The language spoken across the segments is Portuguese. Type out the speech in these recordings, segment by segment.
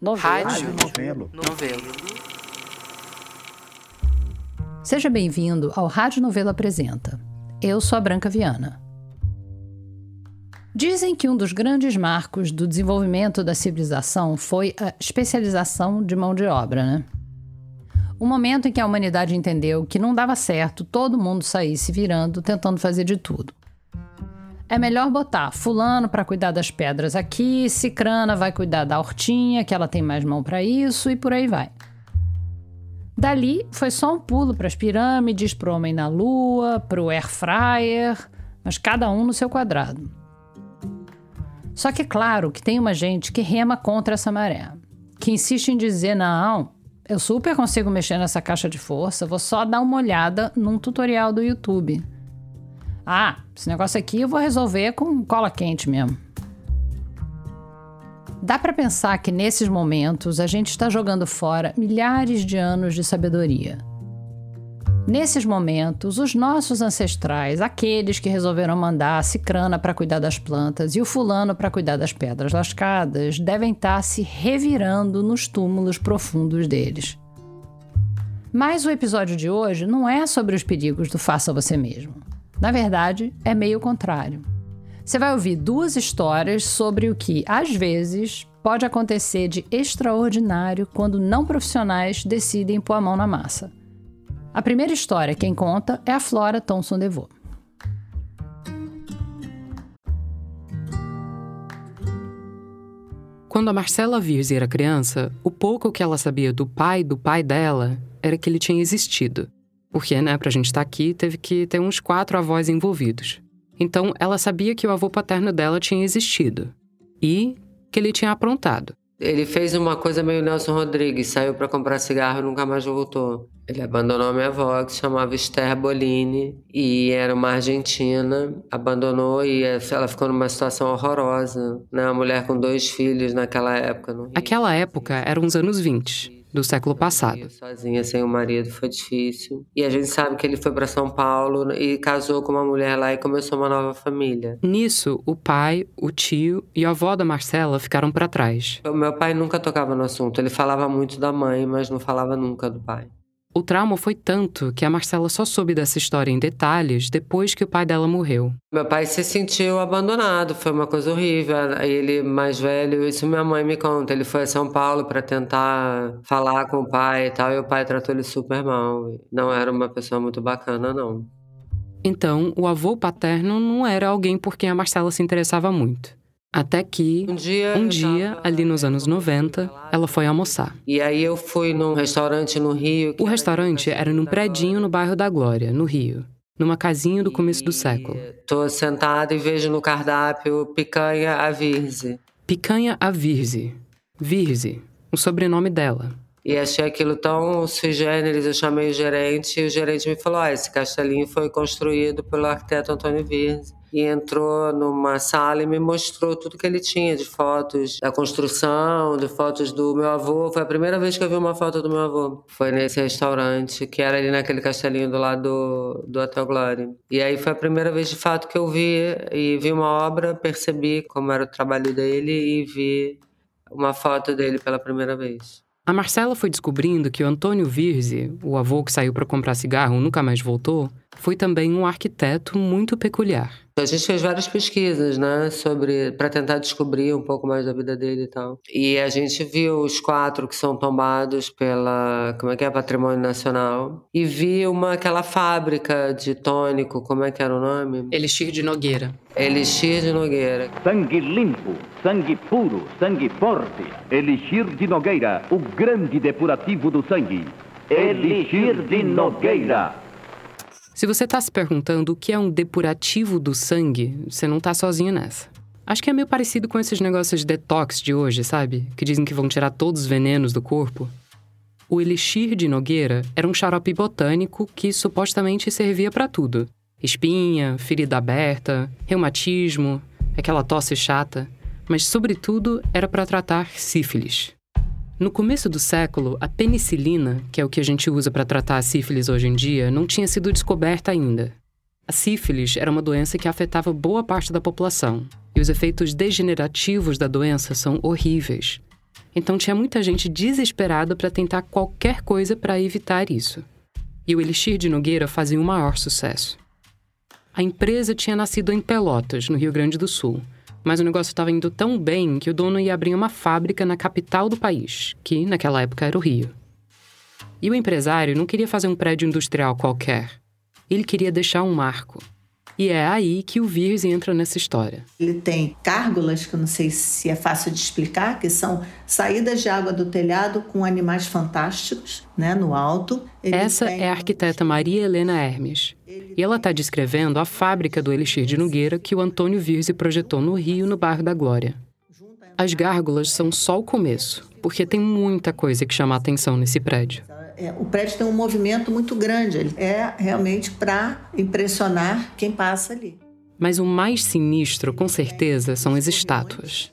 Novelo. Rádio Novelo. Novelo. Seja bem-vindo ao Rádio Novelo Apresenta. Eu sou a Branca Viana. Dizem que um dos grandes marcos do desenvolvimento da civilização foi a especialização de mão de obra, né? O momento em que a humanidade entendeu que não dava certo todo mundo sair se virando tentando fazer de tudo. É melhor botar fulano para cuidar das pedras aqui, cicrana vai cuidar da hortinha, que ela tem mais mão para isso e por aí vai. Dali foi só um pulo para as pirâmides, pro homem na lua, pro air fryer, mas cada um no seu quadrado. Só que é claro que tem uma gente que rema contra essa maré, que insiste em dizer não, eu super consigo mexer nessa caixa de força, vou só dar uma olhada num tutorial do YouTube. Ah, esse negócio aqui eu vou resolver com cola quente mesmo. Dá para pensar que nesses momentos a gente está jogando fora milhares de anos de sabedoria. Nesses momentos, os nossos ancestrais, aqueles que resolveram mandar a cicrana para cuidar das plantas e o fulano para cuidar das pedras lascadas, devem estar tá se revirando nos túmulos profundos deles. Mas o episódio de hoje não é sobre os perigos do faça você mesmo. Na verdade, é meio contrário. Você vai ouvir duas histórias sobre o que, às vezes, pode acontecer de extraordinário quando não profissionais decidem pôr a mão na massa. A primeira história quem conta é a Flora Thomson DeVoe. Quando a Marcela Virzi era criança, o pouco que ela sabia do pai do pai dela era que ele tinha existido. Porque, né, pra gente estar tá aqui, teve que ter uns quatro avós envolvidos. Então, ela sabia que o avô paterno dela tinha existido. E que ele tinha aprontado. Ele fez uma coisa meio Nelson Rodrigues, saiu para comprar cigarro e nunca mais voltou. Ele abandonou a minha avó, que se chamava Esther Bolini, e era uma argentina. Abandonou e ela ficou numa situação horrorosa. Né? Uma mulher com dois filhos naquela época. Aquela época eram os anos 20 do século passado. Sozinha, sem o marido, foi difícil. E a gente sabe que ele foi para São Paulo e casou com uma mulher lá e começou uma nova família. Nisso, o pai, o tio e a avó da Marcela ficaram para trás. O meu pai nunca tocava no assunto. Ele falava muito da mãe, mas não falava nunca do pai. O trauma foi tanto que a Marcela só soube dessa história em detalhes depois que o pai dela morreu. Meu pai se sentiu abandonado, foi uma coisa horrível. Ele, mais velho, isso minha mãe me conta. Ele foi a São Paulo para tentar falar com o pai e tal, e o pai tratou ele super mal. Não era uma pessoa muito bacana, não. Então, o avô paterno não era alguém por quem a Marcela se interessava muito. Até que, um dia, um dia ali nos anos 90, ela foi almoçar. E aí eu fui num restaurante no Rio. O restaurante era num predinho no bairro da Glória, no Rio. Numa casinha do começo do século. Tô sentada e vejo no cardápio picanha a Virze. Picanha a Virze. Virze, o sobrenome dela. E achei aquilo tão sui generis, eu chamei o gerente e o gerente me falou: ah, esse castelinho foi construído pelo arquiteto Antônio Virze e entrou numa sala e me mostrou tudo que ele tinha de fotos da construção, de fotos do meu avô. Foi a primeira vez que eu vi uma foto do meu avô. Foi nesse restaurante, que era ali naquele castelinho do lado do, do Hotel Glória. E aí foi a primeira vez de fato que eu vi e vi uma obra, percebi como era o trabalho dele e vi uma foto dele pela primeira vez. A Marcela foi descobrindo que o Antônio Virze, o avô que saiu para comprar cigarro e nunca mais voltou, foi também um arquiteto muito peculiar. A gente fez várias pesquisas, né, sobre para tentar descobrir um pouco mais da vida dele e tal. E a gente viu os quatro que são tombados pela, como é que é, Patrimônio Nacional, e viu uma aquela fábrica de tônico, como é que era o nome? Elixir de Nogueira. Elixir de Nogueira. Sangue limpo, sangue puro, sangue forte. Elixir de Nogueira, o grande depurativo do sangue. Elixir de Nogueira. Se você está se perguntando o que é um depurativo do sangue, você não está sozinho nessa. Acho que é meio parecido com esses negócios de detox de hoje, sabe? Que dizem que vão tirar todos os venenos do corpo. O elixir de Nogueira era um xarope botânico que supostamente servia para tudo: espinha, ferida aberta, reumatismo, aquela tosse chata, mas sobretudo era para tratar sífilis. No começo do século, a penicilina, que é o que a gente usa para tratar a sífilis hoje em dia, não tinha sido descoberta ainda. A sífilis era uma doença que afetava boa parte da população, e os efeitos degenerativos da doença são horríveis. Então tinha muita gente desesperada para tentar qualquer coisa para evitar isso. E o Elixir de Nogueira fazia o maior sucesso. A empresa tinha nascido em Pelotas, no Rio Grande do Sul, mas o negócio estava indo tão bem que o dono ia abrir uma fábrica na capital do país, que naquela época era o Rio. E o empresário não queria fazer um prédio industrial qualquer. Ele queria deixar um marco. E é aí que o Virs entra nessa história. Ele tem gárgulas, que eu não sei se é fácil de explicar, que são saídas de água do telhado com animais fantásticos, né, no alto. Ele Essa tem... é a arquiteta Maria Helena Hermes. E ela está descrevendo a fábrica do Elixir de Nogueira que o Antônio Virse projetou no Rio, no bairro da Glória. As gárgulas são só o começo, porque tem muita coisa que chama a atenção nesse prédio é, o prédio tem um movimento muito grande. Ele é realmente para impressionar quem passa ali. Mas o mais sinistro, com certeza, são as estátuas.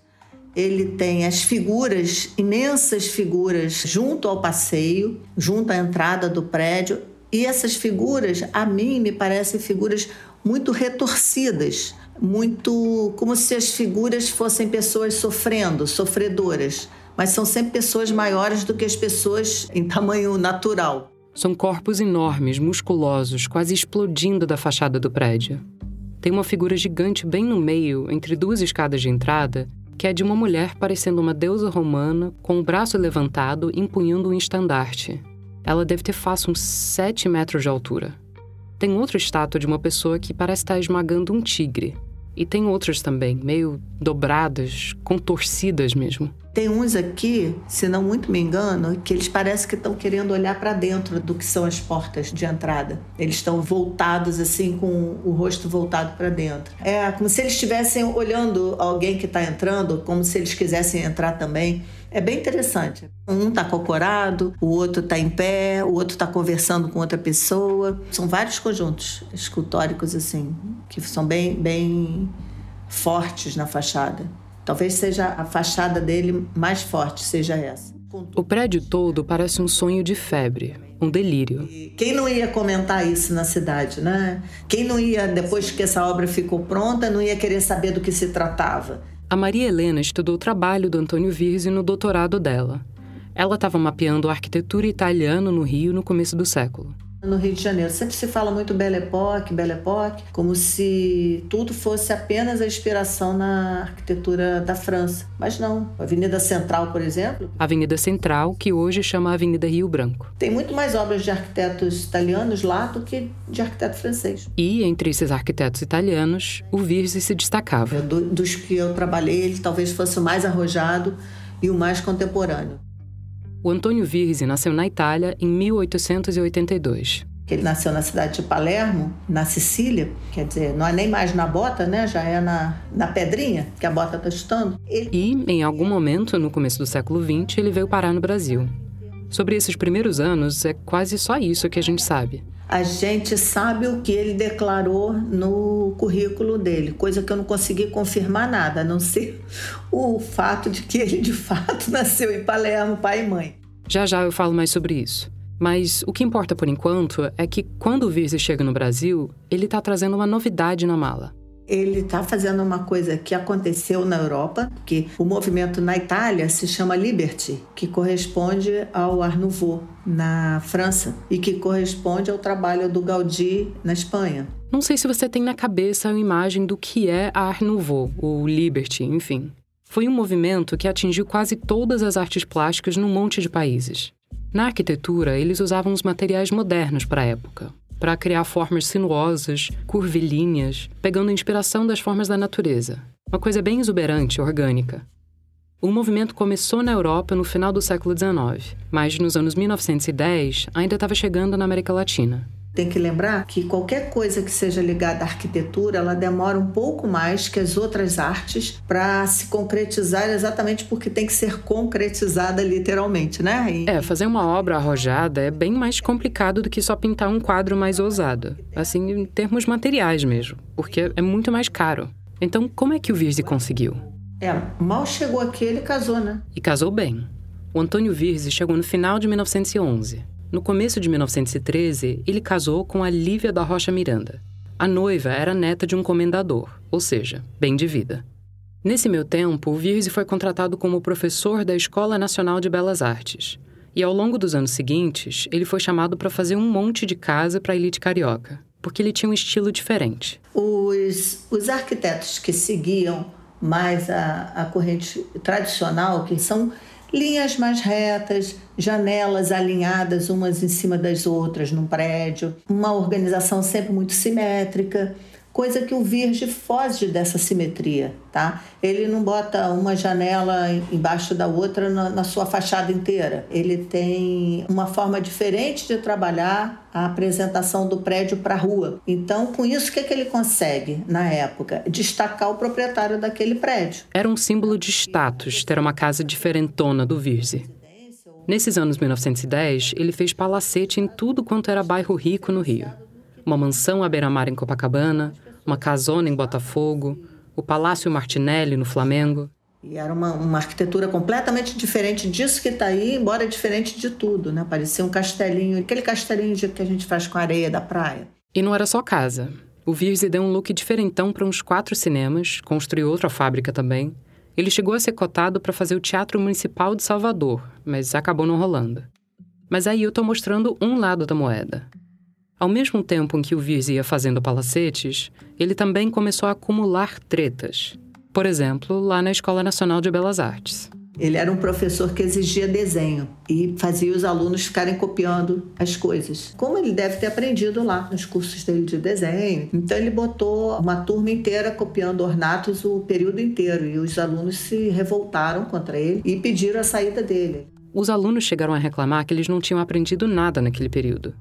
Ele tem as figuras, imensas figuras, junto ao passeio, junto à entrada do prédio. E essas figuras, a mim, me parecem figuras muito retorcidas, muito como se as figuras fossem pessoas sofrendo, sofredoras mas são sempre pessoas maiores do que as pessoas em tamanho natural. São corpos enormes, musculosos, quase explodindo da fachada do prédio. Tem uma figura gigante bem no meio, entre duas escadas de entrada, que é de uma mulher parecendo uma deusa romana, com o braço levantado, empunhando um estandarte. Ela deve ter fácil uns 7 metros de altura. Tem outra estátua de uma pessoa que parece estar esmagando um tigre. E tem outras também, meio dobradas, contorcidas mesmo. Tem uns aqui, se não muito me engano, que eles parecem que estão querendo olhar para dentro do que são as portas de entrada. Eles estão voltados assim, com o rosto voltado para dentro. É como se eles estivessem olhando alguém que está entrando, como se eles quisessem entrar também. É bem interessante. Um está cocorado, o outro está em pé, o outro está conversando com outra pessoa. São vários conjuntos escultóricos assim, que são bem, bem fortes na fachada. Talvez seja a fachada dele mais forte, seja essa. O prédio todo parece um sonho de febre, um delírio. Quem não ia comentar isso na cidade, né? Quem não ia, depois que essa obra ficou pronta, não ia querer saber do que se tratava. A Maria Helena estudou o trabalho do Antônio Virzi no doutorado dela. Ela estava mapeando a arquitetura italiana no Rio no começo do século no Rio de Janeiro. Sempre se fala muito Belle Époque, Belle Époque, como se tudo fosse apenas a inspiração na arquitetura da França. Mas não. A Avenida Central, por exemplo. Avenida Central, que hoje chama Avenida Rio Branco. Tem muito mais obras de arquitetos italianos lá do que de arquiteto francês. E entre esses arquitetos italianos, o Virzi se destacava. Do, dos que eu trabalhei, ele talvez fosse o mais arrojado e o mais contemporâneo. O Antônio Virzi nasceu na Itália em 1882. Ele nasceu na cidade de Palermo, na Sicília, quer dizer, não é nem mais na bota, né? Já é na, na pedrinha que a bota está chutando. Ele... E, em algum momento, no começo do século XX, ele veio parar no Brasil. Sobre esses primeiros anos, é quase só isso que a gente sabe. A gente sabe o que ele declarou no currículo dele, coisa que eu não consegui confirmar nada, a não ser o fato de que ele de fato nasceu em Palermo, pai e mãe. Já já eu falo mais sobre isso. Mas o que importa por enquanto é que quando o Virse chega no Brasil, ele está trazendo uma novidade na mala ele está fazendo uma coisa que aconteceu na Europa, que o movimento na Itália se chama Liberty, que corresponde ao Art Nouveau na França e que corresponde ao trabalho do Gaudí na Espanha. Não sei se você tem na cabeça a imagem do que é Art Nouveau, o Liberty, enfim. Foi um movimento que atingiu quase todas as artes plásticas num monte de países. Na arquitetura, eles usavam os materiais modernos para a época, para criar formas sinuosas, curvilíneas, pegando inspiração das formas da natureza. Uma coisa bem exuberante, orgânica. O movimento começou na Europa no final do século XIX, mas nos anos 1910 ainda estava chegando na América Latina. Tem que lembrar que qualquer coisa que seja ligada à arquitetura, ela demora um pouco mais que as outras artes para se concretizar, exatamente porque tem que ser concretizada literalmente, né? E... É, fazer uma obra arrojada é bem mais complicado do que só pintar um quadro mais ousado. Assim, em termos materiais mesmo, porque é muito mais caro. Então, como é que o Virzi conseguiu? É, mal chegou aqui, ele casou, né? E casou bem. O Antônio Virzi chegou no final de 1911. No começo de 1913, ele casou com a Lívia da Rocha Miranda. A noiva era neta de um comendador, ou seja, bem de vida. Nesse meu tempo, o Virse foi contratado como professor da Escola Nacional de Belas Artes. E ao longo dos anos seguintes, ele foi chamado para fazer um monte de casa para a elite carioca, porque ele tinha um estilo diferente. Os, os arquitetos que seguiam mais a, a corrente tradicional, que são linhas mais retas, janelas alinhadas umas em cima das outras num prédio, uma organização sempre muito simétrica coisa que o Virge foge dessa simetria, tá? Ele não bota uma janela embaixo da outra na, na sua fachada inteira. Ele tem uma forma diferente de trabalhar a apresentação do prédio para a rua. Então, com isso, o que, é que ele consegue, na época? Destacar o proprietário daquele prédio. Era um símbolo de status ter uma casa diferentona do Virze. Nesses anos 1910, ele fez palacete em tudo quanto era bairro rico no Rio. Uma mansão à beira-mar em Copacabana, uma casona em Botafogo, o Palácio Martinelli no Flamengo. E era uma, uma arquitetura completamente diferente disso que está aí, embora diferente de tudo, né? Parecia um castelinho, aquele castelinho que a gente faz com areia da praia. E não era só casa. O Virzi deu um look diferentão para uns quatro cinemas, construiu outra fábrica também. Ele chegou a ser cotado para fazer o Teatro Municipal de Salvador, mas acabou não rolando. Mas aí eu estou mostrando um lado da moeda. Ao mesmo tempo em que o Viz ia fazendo palacetes, ele também começou a acumular tretas. Por exemplo, lá na Escola Nacional de Belas Artes. Ele era um professor que exigia desenho e fazia os alunos ficarem copiando as coisas. Como ele deve ter aprendido lá nos cursos dele de desenho. Então ele botou uma turma inteira copiando ornatos o período inteiro e os alunos se revoltaram contra ele e pediram a saída dele. Os alunos chegaram a reclamar que eles não tinham aprendido nada naquele período.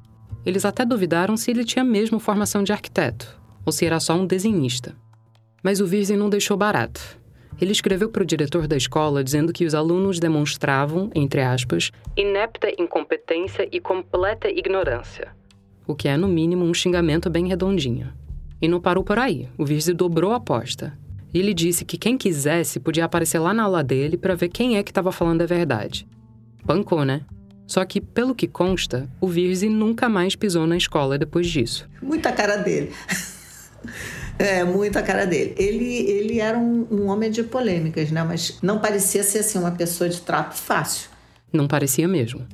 Eles até duvidaram se ele tinha mesmo formação de arquiteto, ou se era só um desenhista. Mas o Virgin não deixou barato. Ele escreveu para o diretor da escola dizendo que os alunos demonstravam, entre aspas, inepta incompetência e completa ignorância. O que é, no mínimo, um xingamento bem redondinho. E não parou por aí. O Virzi dobrou a aposta. E ele disse que quem quisesse podia aparecer lá na aula dele para ver quem é que estava falando a verdade. Bancou, né? Só que, pelo que consta, o Virzi nunca mais pisou na escola depois disso. Muita cara dele. É, muita cara dele. Ele, ele era um, um, homem de polêmicas, né? Mas não parecia ser assim uma pessoa de trato fácil. Não parecia mesmo.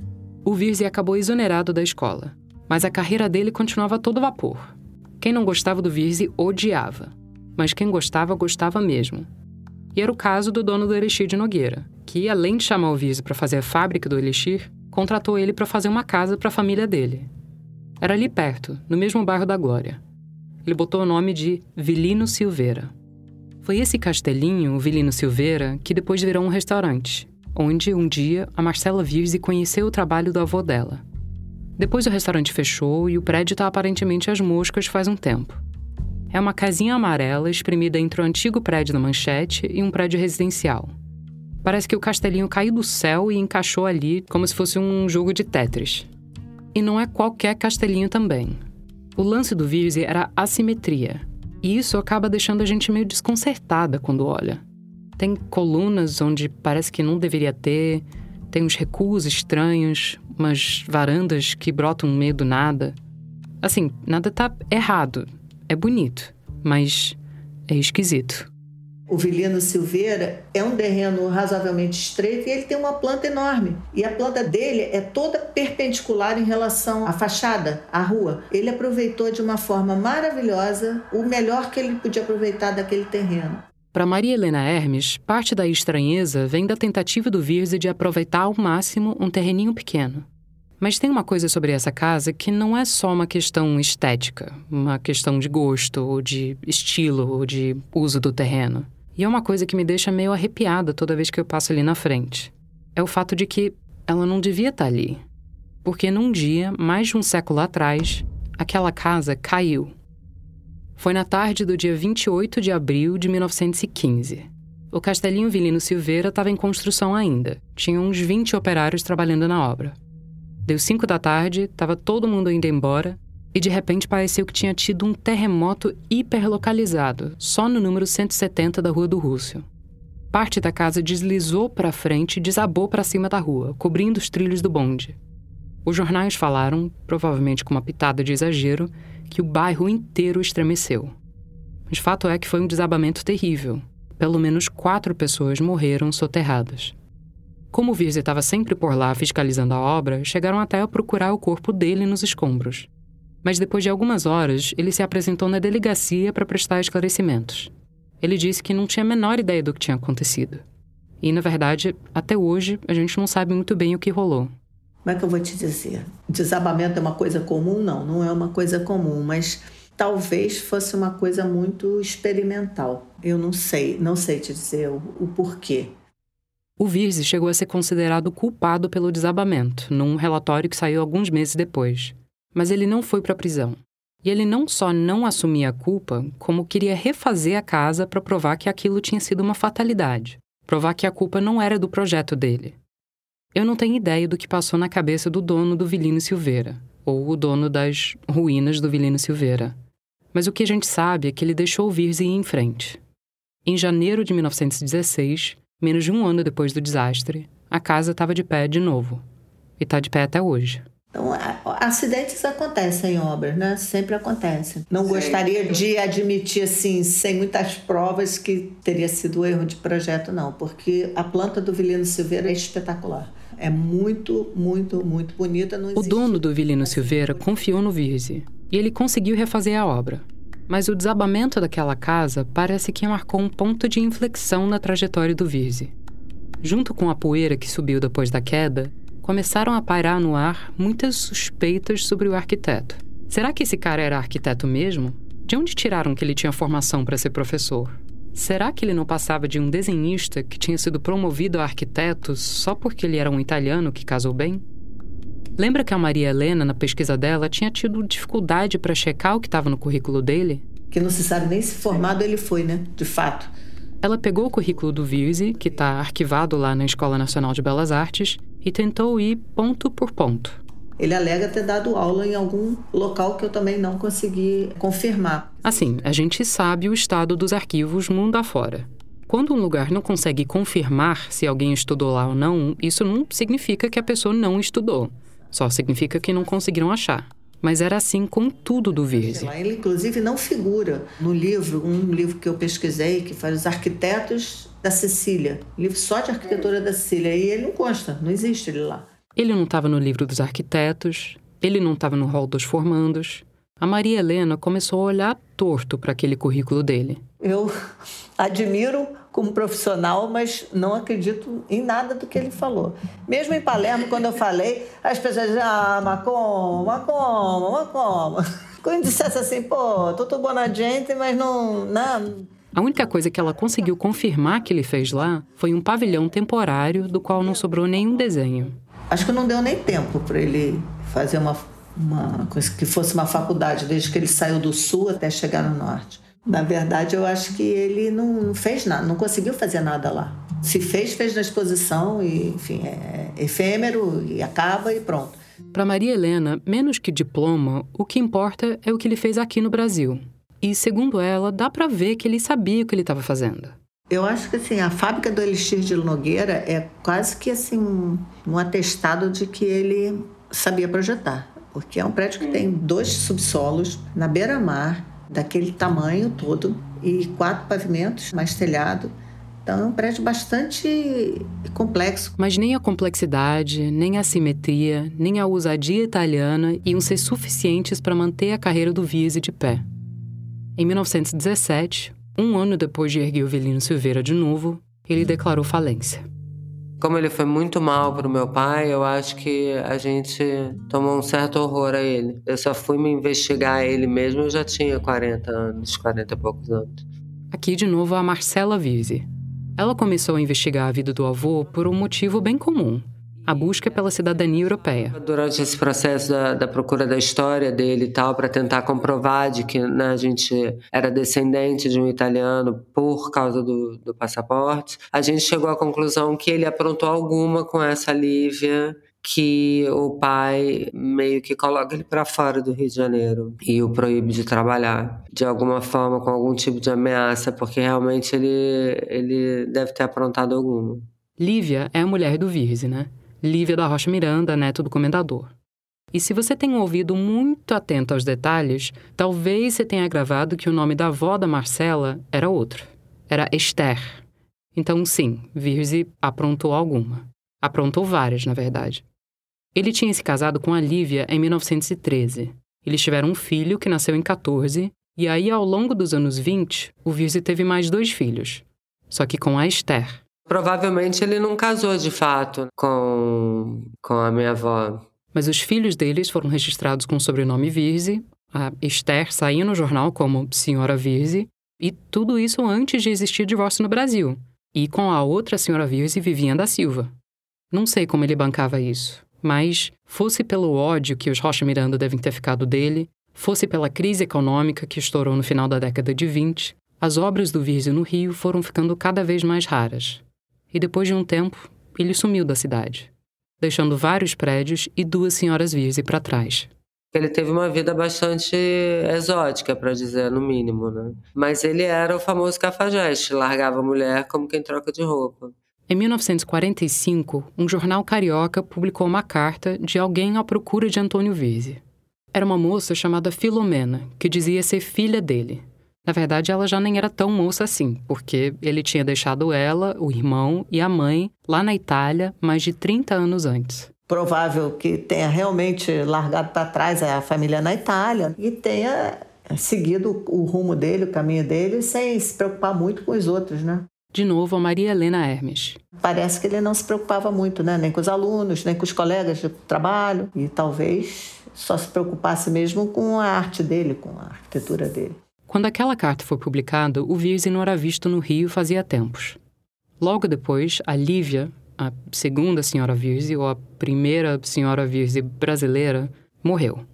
O Virzi acabou exonerado da escola, mas a carreira dele continuava a todo vapor. Quem não gostava do Virzi odiava, mas quem gostava, gostava mesmo. E era o caso do dono do Elixir de Nogueira, que, além de chamar o Virzi para fazer a fábrica do Elixir, contratou ele para fazer uma casa para a família dele. Era ali perto, no mesmo bairro da Glória. Ele botou o nome de Vilino Silveira. Foi esse castelinho, o Vilino Silveira, que depois virou um restaurante, onde, um dia, a Marcela Virzi conheceu o trabalho do avô dela. Depois o restaurante fechou e o prédio está aparentemente às moscas faz um tempo. É uma casinha amarela espremida entre o antigo prédio da Manchete e um prédio residencial. Parece que o castelinho caiu do céu e encaixou ali como se fosse um jogo de Tetris. E não é qualquer castelinho também. O lance do Virzi era assimetria. E isso acaba deixando a gente meio desconcertada quando olha. Tem colunas onde parece que não deveria ter, tem uns recuos estranhos, umas varandas que brotam meio do nada. Assim, nada tá errado. É bonito, mas é esquisito. O Vilino Silveira é um terreno razoavelmente estreito e ele tem uma planta enorme. E a planta dele é toda perpendicular em relação à fachada, à rua. Ele aproveitou de uma forma maravilhosa o melhor que ele podia aproveitar daquele terreno. Para Maria Helena Hermes, parte da estranheza vem da tentativa do Virze de aproveitar ao máximo um terreninho pequeno. Mas tem uma coisa sobre essa casa que não é só uma questão estética, uma questão de gosto, ou de estilo, ou de uso do terreno. E é uma coisa que me deixa meio arrepiada toda vez que eu passo ali na frente. É o fato de que ela não devia estar ali. Porque num dia, mais de um século atrás, aquela casa caiu. Foi na tarde do dia 28 de abril de 1915. O Castelinho Vilino Silveira estava em construção ainda. Tinha uns 20 operários trabalhando na obra. Deu 5 da tarde, estava todo mundo indo embora e de repente pareceu que tinha tido um terremoto hiperlocalizado, só no número 170 da Rua do Rússio. Parte da casa deslizou para frente e desabou para cima da rua, cobrindo os trilhos do bonde. Os jornais falaram, provavelmente com uma pitada de exagero, que o bairro inteiro estremeceu. Mas fato é que foi um desabamento terrível. pelo menos quatro pessoas morreram soterradas. Como o Virzi estava sempre por lá fiscalizando a obra, chegaram até a procurar o corpo dele nos escombros. Mas depois de algumas horas, ele se apresentou na delegacia para prestar esclarecimentos. Ele disse que não tinha a menor ideia do que tinha acontecido. E, na verdade, até hoje, a gente não sabe muito bem o que rolou. Como é que eu vou te dizer? Desabamento é uma coisa comum? Não, não é uma coisa comum, mas talvez fosse uma coisa muito experimental. Eu não sei, não sei te dizer o, o porquê. O Virze chegou a ser considerado culpado pelo desabamento, num relatório que saiu alguns meses depois. Mas ele não foi para a prisão. E ele não só não assumia a culpa, como queria refazer a casa para provar que aquilo tinha sido uma fatalidade. Provar que a culpa não era do projeto dele. Eu não tenho ideia do que passou na cabeça do dono do Vilino Silveira, ou o dono das ruínas do Vilino Silveira. Mas o que a gente sabe é que ele deixou o Virze ir em frente. Em janeiro de 1916, menos de um ano depois do desastre, a casa estava de pé de novo. E está de pé até hoje. Então, acidentes acontecem em obras, né? Sempre acontecem. Não Sim. gostaria de admitir, assim, sem muitas provas, que teria sido erro de projeto, não, porque a planta do Vilino Silveira é espetacular. É muito, muito, muito bonita. Não o dono do Vilino Silveira confiou no Virzi e ele conseguiu refazer a obra. Mas o desabamento daquela casa parece que marcou um ponto de inflexão na trajetória do Virzi. Junto com a poeira que subiu depois da queda, começaram a pairar no ar muitas suspeitas sobre o arquiteto. Será que esse cara era arquiteto mesmo? De onde tiraram que ele tinha formação para ser professor? Será que ele não passava de um desenhista que tinha sido promovido a arquiteto só porque ele era um italiano que casou bem? Lembra que a Maria Helena, na pesquisa dela, tinha tido dificuldade para checar o que estava no currículo dele? Que não se sabe nem se formado ele foi, né? De fato. Ela pegou o currículo do Virzi, que está arquivado lá na Escola Nacional de Belas Artes, e tentou ir ponto por ponto. Ele alega ter dado aula em algum local que eu também não consegui confirmar. Assim, a gente sabe o estado dos arquivos mundo afora. Quando um lugar não consegue confirmar se alguém estudou lá ou não, isso não significa que a pessoa não estudou. Só significa que não conseguiram achar. Mas era assim com tudo do Virzi. Ele, inclusive, não figura no livro, um livro que eu pesquisei, que faz os arquitetos da Sicília. Livro só de arquitetura da Sicília. E ele não consta, não existe ele lá. Ele não estava no livro dos arquitetos, ele não estava no rol dos formandos. A Maria Helena começou a olhar torto para aquele currículo dele. Eu admiro como profissional, mas não acredito em nada do que ele falou. Mesmo em Palermo, quando eu falei, as pessoas diziam, ah, mas como, mas como, mas como. Quando dissesse assim, pô, tô boa gente, mas não, não a única coisa que ela conseguiu confirmar que ele fez lá foi um pavilhão temporário do qual não sobrou nenhum desenho. Acho que não deu nem tempo para ele fazer uma, uma coisa que fosse uma faculdade, desde que ele saiu do sul até chegar no norte. Na verdade, eu acho que ele não fez nada, não conseguiu fazer nada lá. Se fez, fez na exposição e, enfim, é efêmero e acaba e pronto. Para Maria Helena, menos que diploma, o que importa é o que ele fez aqui no Brasil, e, segundo ela, dá para ver que ele sabia o que ele estava fazendo. Eu acho que assim, a fábrica do Elixir de Nogueira é quase que assim um, um atestado de que ele sabia projetar. Porque é um prédio que tem dois subsolos na beira-mar, daquele tamanho todo, e quatro pavimentos, mais telhado. Então é um prédio bastante complexo. Mas nem a complexidade, nem a simetria, nem a ousadia italiana iam ser suficientes para manter a carreira do Vise de pé. Em 1917, um ano depois de erguer o Velino Silveira de novo, ele declarou falência. Como ele foi muito mal para o meu pai, eu acho que a gente tomou um certo horror a ele. Eu só fui me investigar ele mesmo, eu já tinha 40 anos, 40 e poucos anos. Aqui de novo a Marcela Vise. Ela começou a investigar a vida do avô por um motivo bem comum a busca pela cidadania europeia. Durante esse processo da, da procura da história dele e tal, para tentar comprovar de que né, a gente era descendente de um italiano por causa do, do passaporte, a gente chegou à conclusão que ele aprontou alguma com essa Lívia que o pai meio que coloca ele para fora do Rio de Janeiro e o proíbe de trabalhar de alguma forma com algum tipo de ameaça, porque realmente ele ele deve ter aprontado alguma. Lívia é a mulher do Virze, né? Lívia da Rocha Miranda, neto do comendador. E se você tem um ouvido muito atento aos detalhes, talvez você tenha gravado que o nome da avó da Marcela era outro. era Esther. Então, sim, Virze aprontou alguma. Aprontou várias, na verdade. Ele tinha se casado com a Lívia em 1913. Eles tiveram um filho que nasceu em 14, e aí, ao longo dos anos 20, o Virze teve mais dois filhos, só que com a Esther. Provavelmente ele não casou de fato com, com a minha avó. Mas os filhos deles foram registrados com o sobrenome Virze, a Esther saiu no jornal como Senhora Virze, e tudo isso antes de existir divórcio no Brasil. E com a outra Senhora Virze, Vivinha da Silva. Não sei como ele bancava isso, mas fosse pelo ódio que os Rocha Miranda devem ter ficado dele, fosse pela crise econômica que estourou no final da década de 20, as obras do Virze no Rio foram ficando cada vez mais raras. E depois de um tempo, ele sumiu da cidade, deixando vários prédios e duas senhoras Virze para trás. Ele teve uma vida bastante exótica, para dizer no mínimo, né? Mas ele era o famoso cafajeste, largava a mulher como quem troca de roupa. Em 1945, um jornal carioca publicou uma carta de alguém à procura de Antônio Virze. Era uma moça chamada Filomena, que dizia ser filha dele. Na verdade, ela já nem era tão moça assim, porque ele tinha deixado ela, o irmão e a mãe lá na Itália mais de 30 anos antes provável que tenha realmente largado para trás a família na Itália e tenha seguido o rumo dele, o caminho dele, sem se preocupar muito com os outros, né? De novo, a Maria Helena Hermes. Parece que ele não se preocupava muito, né? Nem com os alunos, nem com os colegas de trabalho. E talvez só se preocupasse mesmo com a arte dele, com a arquitetura dele. Quando aquela carta foi publicada, o Virzi não era visto no Rio fazia tempos. Logo depois, a Lívia, a segunda senhora Virze, ou a primeira senhora Virze brasileira, morreu.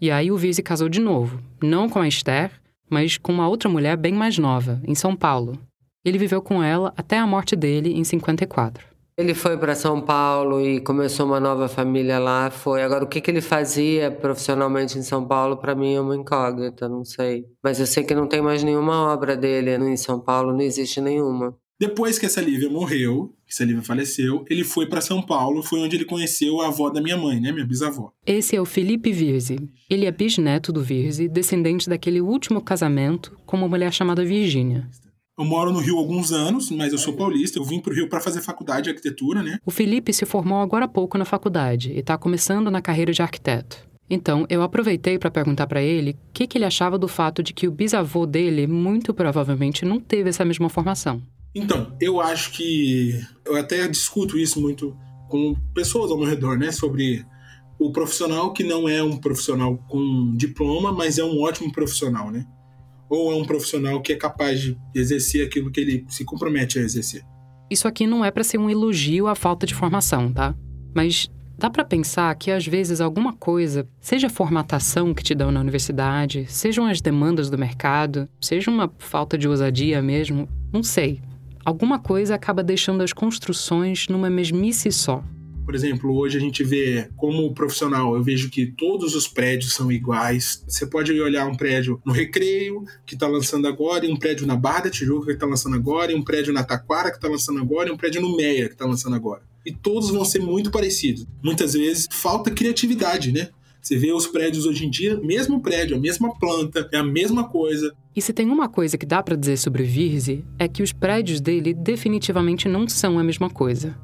E aí o Virze casou de novo, não com a Esther, mas com uma outra mulher bem mais nova, em São Paulo. Ele viveu com ela até a morte dele em 54. Ele foi para São Paulo e começou uma nova família lá. Foi agora o que, que ele fazia profissionalmente em São Paulo para mim é uma incógnita, não sei. Mas eu sei que não tem mais nenhuma obra dele em São Paulo, não existe nenhuma. Depois que essa Lívia morreu, que essa Lívia faleceu, ele foi para São Paulo, foi onde ele conheceu a avó da minha mãe, né, minha bisavó. Esse é o Felipe Virze. Ele é bisneto do Virze, descendente daquele último casamento com uma mulher chamada Virgínia. Eu moro no Rio há alguns anos, mas eu sou paulista. Eu vim para o Rio para fazer faculdade de arquitetura, né? O Felipe se formou agora há pouco na faculdade e está começando na carreira de arquiteto. Então, eu aproveitei para perguntar para ele o que, que ele achava do fato de que o bisavô dele, muito provavelmente, não teve essa mesma formação. Então, eu acho que. Eu até discuto isso muito com pessoas ao meu redor, né? Sobre o profissional que não é um profissional com diploma, mas é um ótimo profissional, né? Ou é um profissional que é capaz de exercer aquilo que ele se compromete a exercer. Isso aqui não é para ser um elogio à falta de formação, tá? Mas dá para pensar que às vezes alguma coisa, seja a formatação que te dão na universidade, sejam as demandas do mercado, seja uma falta de ousadia mesmo, não sei alguma coisa acaba deixando as construções numa mesmice só. Por exemplo, hoje a gente vê como profissional, eu vejo que todos os prédios são iguais. Você pode olhar um prédio no Recreio, que está lançando agora, e um prédio na Barra da Tijuca, que está lançando agora, e um prédio na Taquara, que está lançando agora, e um prédio no Meia, que está lançando agora. E todos vão ser muito parecidos. Muitas vezes falta criatividade, né? Você vê os prédios hoje em dia, mesmo prédio, a mesma planta, é a mesma coisa. E se tem uma coisa que dá para dizer sobre o Virze, é que os prédios dele definitivamente não são a mesma coisa.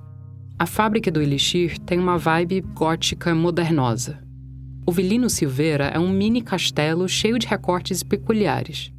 A fábrica do Elixir tem uma vibe gótica modernosa. O Vilino Silveira é um mini castelo cheio de recortes peculiares.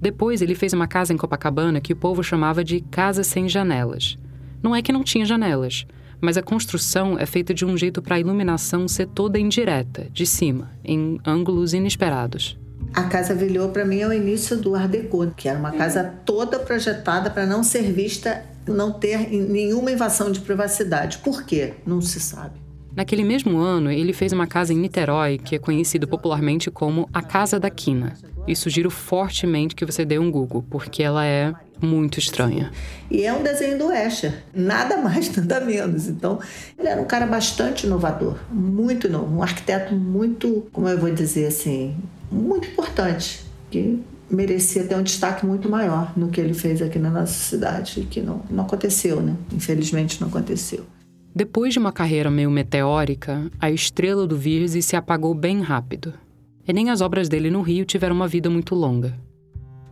Depois ele fez uma casa em Copacabana que o povo chamava de Casa Sem Janelas. Não é que não tinha janelas, mas a construção é feita de um jeito para a iluminação ser toda indireta, de cima, em ângulos inesperados. A Casa Vilhou, para mim, é o início do Art Deco, que era uma casa toda projetada para não ser vista, não ter nenhuma invasão de privacidade. Por quê? Não se sabe. Naquele mesmo ano, ele fez uma casa em Niterói, que é conhecido popularmente como a Casa da Quina. E sugiro fortemente que você dê um Google, porque ela é muito estranha. E é um desenho do Escher, nada mais, nada menos. Então, ele era um cara bastante inovador, muito novo, um arquiteto muito, como eu vou dizer assim, muito importante, que merecia ter um destaque muito maior no que ele fez aqui na nossa cidade, que não, não aconteceu, né? Infelizmente não aconteceu. Depois de uma carreira meio meteórica, a estrela do Virze se apagou bem rápido. E nem as obras dele no Rio tiveram uma vida muito longa.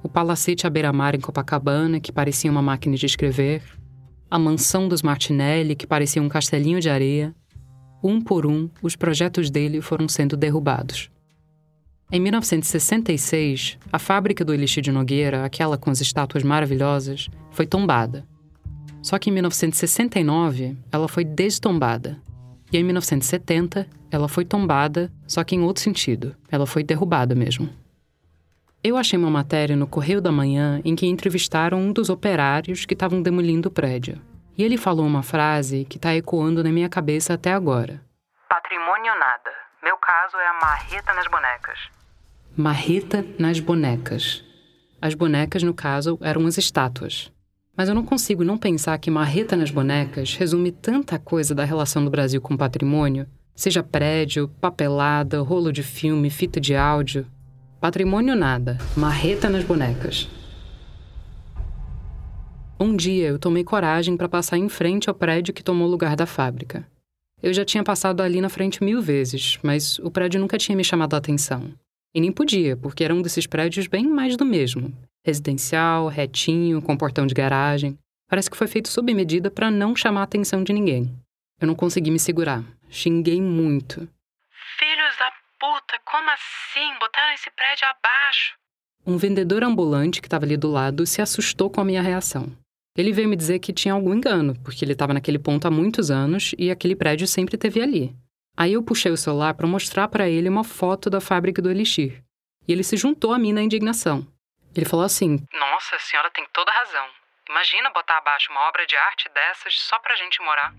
o palacete à beira-mar em Copacabana, que parecia uma máquina de escrever, a mansão dos Martinelli, que parecia um castelinho de areia. Um por um, os projetos dele foram sendo derrubados. Em 1966, a fábrica do Elixir de Nogueira, aquela com as estátuas maravilhosas, foi tombada. Só que em 1969, ela foi destombada. E em 1970, ela foi tombada, só que em outro sentido. Ela foi derrubada mesmo. Eu achei uma matéria no Correio da Manhã em que entrevistaram um dos operários que estavam demolindo o prédio. E ele falou uma frase que está ecoando na minha cabeça até agora. Patrimônio nada. Meu caso é a marreta nas bonecas. Marreta nas bonecas. As bonecas, no caso, eram as estátuas. Mas eu não consigo não pensar que marreta nas bonecas resume tanta coisa da relação do Brasil com o patrimônio, seja prédio, papelada, rolo de filme, fita de áudio. Patrimônio nada, marreta nas bonecas. Um dia eu tomei coragem para passar em frente ao prédio que tomou lugar da fábrica. Eu já tinha passado ali na frente mil vezes, mas o prédio nunca tinha me chamado a atenção. E nem podia, porque era um desses prédios bem mais do mesmo. Residencial, retinho, com portão de garagem. Parece que foi feito sob medida para não chamar a atenção de ninguém. Eu não consegui me segurar. Xinguei muito. Filhos da puta, como assim? Botaram esse prédio abaixo? Um vendedor ambulante que estava ali do lado se assustou com a minha reação. Ele veio me dizer que tinha algum engano, porque ele estava naquele ponto há muitos anos e aquele prédio sempre teve ali. Aí eu puxei o celular para mostrar para ele uma foto da fábrica do Elixir. E ele se juntou a mim na indignação. Ele falou assim: Nossa, a senhora tem toda razão. Imagina botar abaixo uma obra de arte dessas só pra gente morar.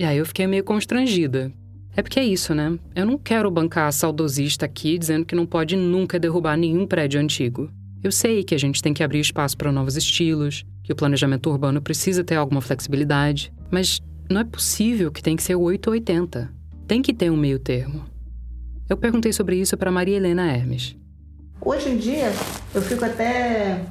E aí eu fiquei meio constrangida. É porque é isso, né? Eu não quero bancar a saudosista aqui dizendo que não pode nunca derrubar nenhum prédio antigo. Eu sei que a gente tem que abrir espaço para novos estilos, que o planejamento urbano precisa ter alguma flexibilidade, mas não é possível que tem que ser 8 ou 80. Tem que ter um meio termo. Eu perguntei sobre isso para Maria Helena Hermes. Hoje em dia, eu fico até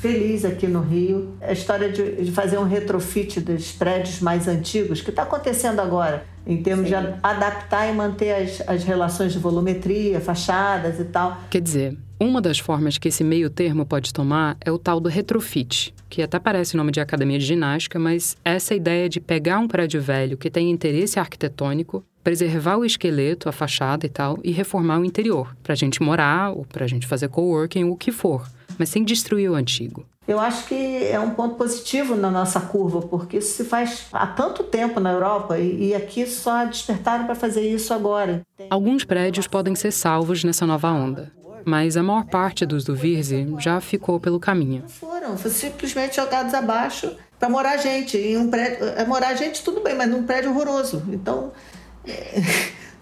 feliz aqui no Rio. A história de, de fazer um retrofit dos prédios mais antigos, que está acontecendo agora, em termos Sim. de adaptar e manter as, as relações de volumetria, fachadas e tal. Quer dizer, uma das formas que esse meio termo pode tomar é o tal do retrofit, que até parece nome de academia de ginástica, mas essa ideia de pegar um prédio velho que tem interesse arquitetônico, preservar o esqueleto, a fachada e tal, e reformar o interior, para a gente morar ou para a gente fazer coworking, o que for mas sem destruir o antigo. Eu acho que é um ponto positivo na nossa curva, porque isso se faz há tanto tempo na Europa e aqui só despertaram para fazer isso agora. Alguns prédios podem ser salvos nessa nova onda, mas a maior parte dos do Virze já ficou pelo caminho. Foram, foram simplesmente jogados abaixo para morar gente. Em um prédio, é, morar gente tudo bem, mas num prédio horroroso. Então,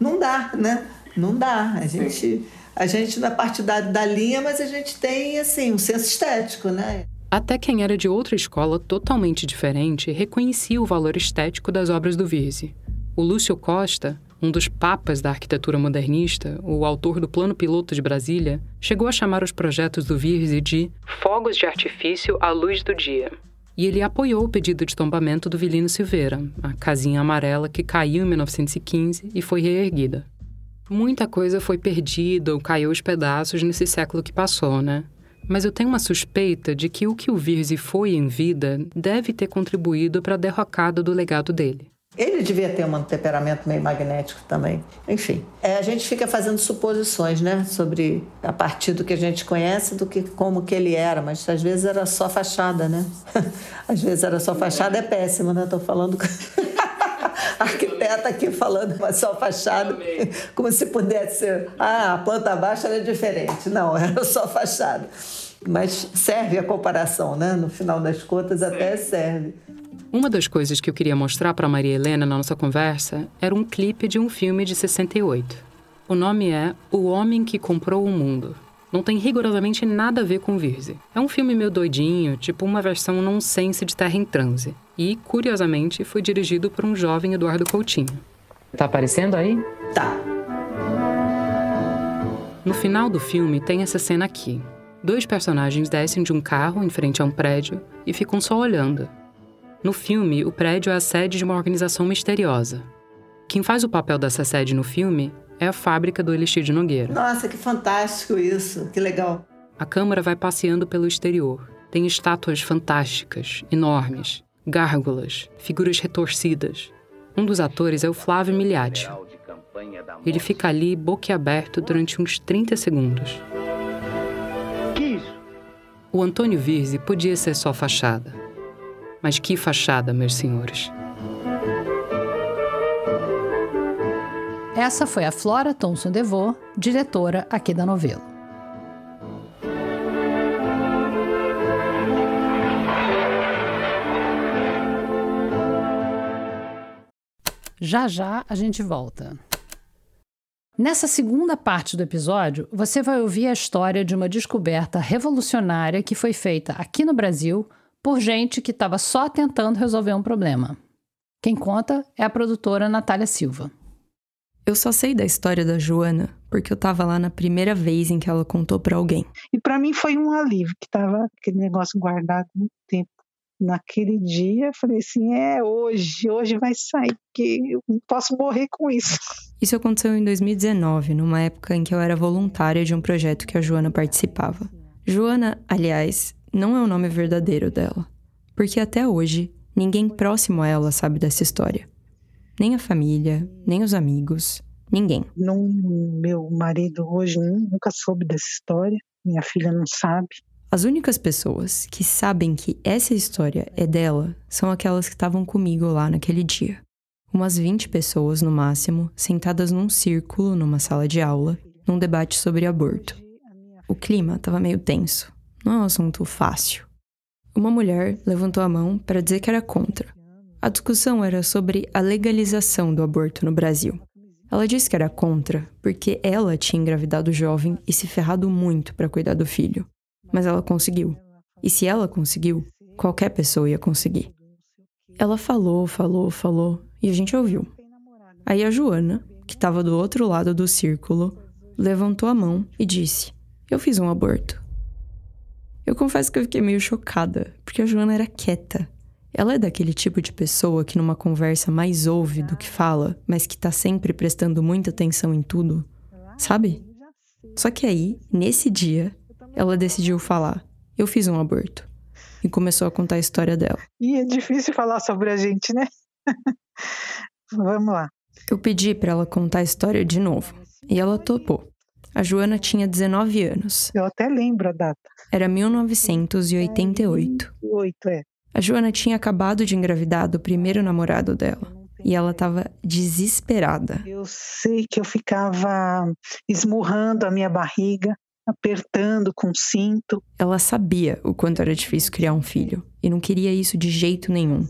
não dá, né? Não dá. A gente Sim a gente não é partidário da linha, mas a gente tem, assim, um senso estético, né? Até quem era de outra escola totalmente diferente reconhecia o valor estético das obras do Virzi. O Lúcio Costa, um dos papas da arquitetura modernista, o autor do Plano Piloto de Brasília, chegou a chamar os projetos do Virzi de fogos de artifício à luz do dia. E ele apoiou o pedido de tombamento do Vilino Silveira, a casinha amarela que caiu em 1915 e foi reerguida. Muita coisa foi perdida ou caiu aos pedaços nesse século que passou, né? Mas eu tenho uma suspeita de que o que o Virzi foi em vida deve ter contribuído para a derrocada do legado dele. Ele devia ter um temperamento meio magnético também. Enfim, é, a gente fica fazendo suposições, né, sobre a partir do que a gente conhece, do que como que ele era, mas às vezes era só fachada, né? às vezes era só fachada, é péssimo, né? Tô falando arquiteta aqui falando uma só fachada, como se pudesse ser, ah, a planta baixa era diferente. Não, era só fachada. Mas serve a comparação, né? No final das contas, até serve. Uma das coisas que eu queria mostrar para Maria Helena na nossa conversa era um clipe de um filme de 68. O nome é O Homem que Comprou o Mundo. Não tem rigorosamente nada a ver com Virze. É um filme meio doidinho, tipo uma versão nonsense de Terra em Transe. E, curiosamente, foi dirigido por um jovem Eduardo Coutinho. Tá aparecendo aí? Tá. No final do filme tem essa cena aqui. Dois personagens descem de um carro em frente a um prédio e ficam só olhando. No filme, o prédio é a sede de uma organização misteriosa. Quem faz o papel dessa sede no filme é a fábrica do Elixir de Nogueira. Nossa, que fantástico isso, que legal. A câmara vai passeando pelo exterior. Tem estátuas fantásticas, enormes, gárgulas, figuras retorcidas. Um dos atores é o Flávio Miliati. Ele fica ali boquiaberto durante uns 30 segundos. Que isso? O Antônio Virzi podia ser só fachada. Mas que fachada, meus senhores. Essa foi a Flora Thomson DeVoe, diretora aqui da novela. Já já a gente volta. Nessa segunda parte do episódio, você vai ouvir a história de uma descoberta revolucionária que foi feita aqui no Brasil por gente que estava só tentando resolver um problema. Quem conta é a produtora Natália Silva. Eu só sei da história da Joana porque eu tava lá na primeira vez em que ela contou para alguém. E para mim foi um alívio, que tava aquele negócio guardado muito tempo. Naquele dia, eu falei assim: é hoje, hoje vai sair, que eu não posso morrer com isso. Isso aconteceu em 2019, numa época em que eu era voluntária de um projeto que a Joana participava. Joana, aliás, não é o nome verdadeiro dela, porque até hoje ninguém próximo a ela sabe dessa história. Nem a família, nem os amigos, ninguém. Não, meu marido hoje nunca soube dessa história, minha filha não sabe. As únicas pessoas que sabem que essa história é dela são aquelas que estavam comigo lá naquele dia. Umas 20 pessoas no máximo, sentadas num círculo numa sala de aula, num debate sobre aborto. O clima estava meio tenso. Não é um assunto fácil. Uma mulher levantou a mão para dizer que era contra. A discussão era sobre a legalização do aborto no Brasil. Ela disse que era contra porque ela tinha engravidado jovem e se ferrado muito para cuidar do filho mas ela conseguiu. E se ela conseguiu, qualquer pessoa ia conseguir. Ela falou, falou, falou, e a gente ouviu. Aí a Joana, que estava do outro lado do círculo, levantou a mão e disse: Eu fiz um aborto. Eu confesso que eu fiquei meio chocada, porque a Joana era quieta. Ela é daquele tipo de pessoa que numa conversa mais ouve do que fala, mas que tá sempre prestando muita atenção em tudo. Sabe? Só que aí, nesse dia, ela decidiu falar: Eu fiz um aborto. E começou a contar a história dela. E é difícil falar sobre a gente, né? Vamos lá. Eu pedi para ela contar a história de novo. E ela topou. A Joana tinha 19 anos. Eu até lembro a data. Era 1988. 8, é. A Joana tinha acabado de engravidar do primeiro namorado dela. E ela estava desesperada. Eu sei que eu ficava esmurrando a minha barriga apertando com cinto. Ela sabia o quanto era difícil criar um filho e não queria isso de jeito nenhum.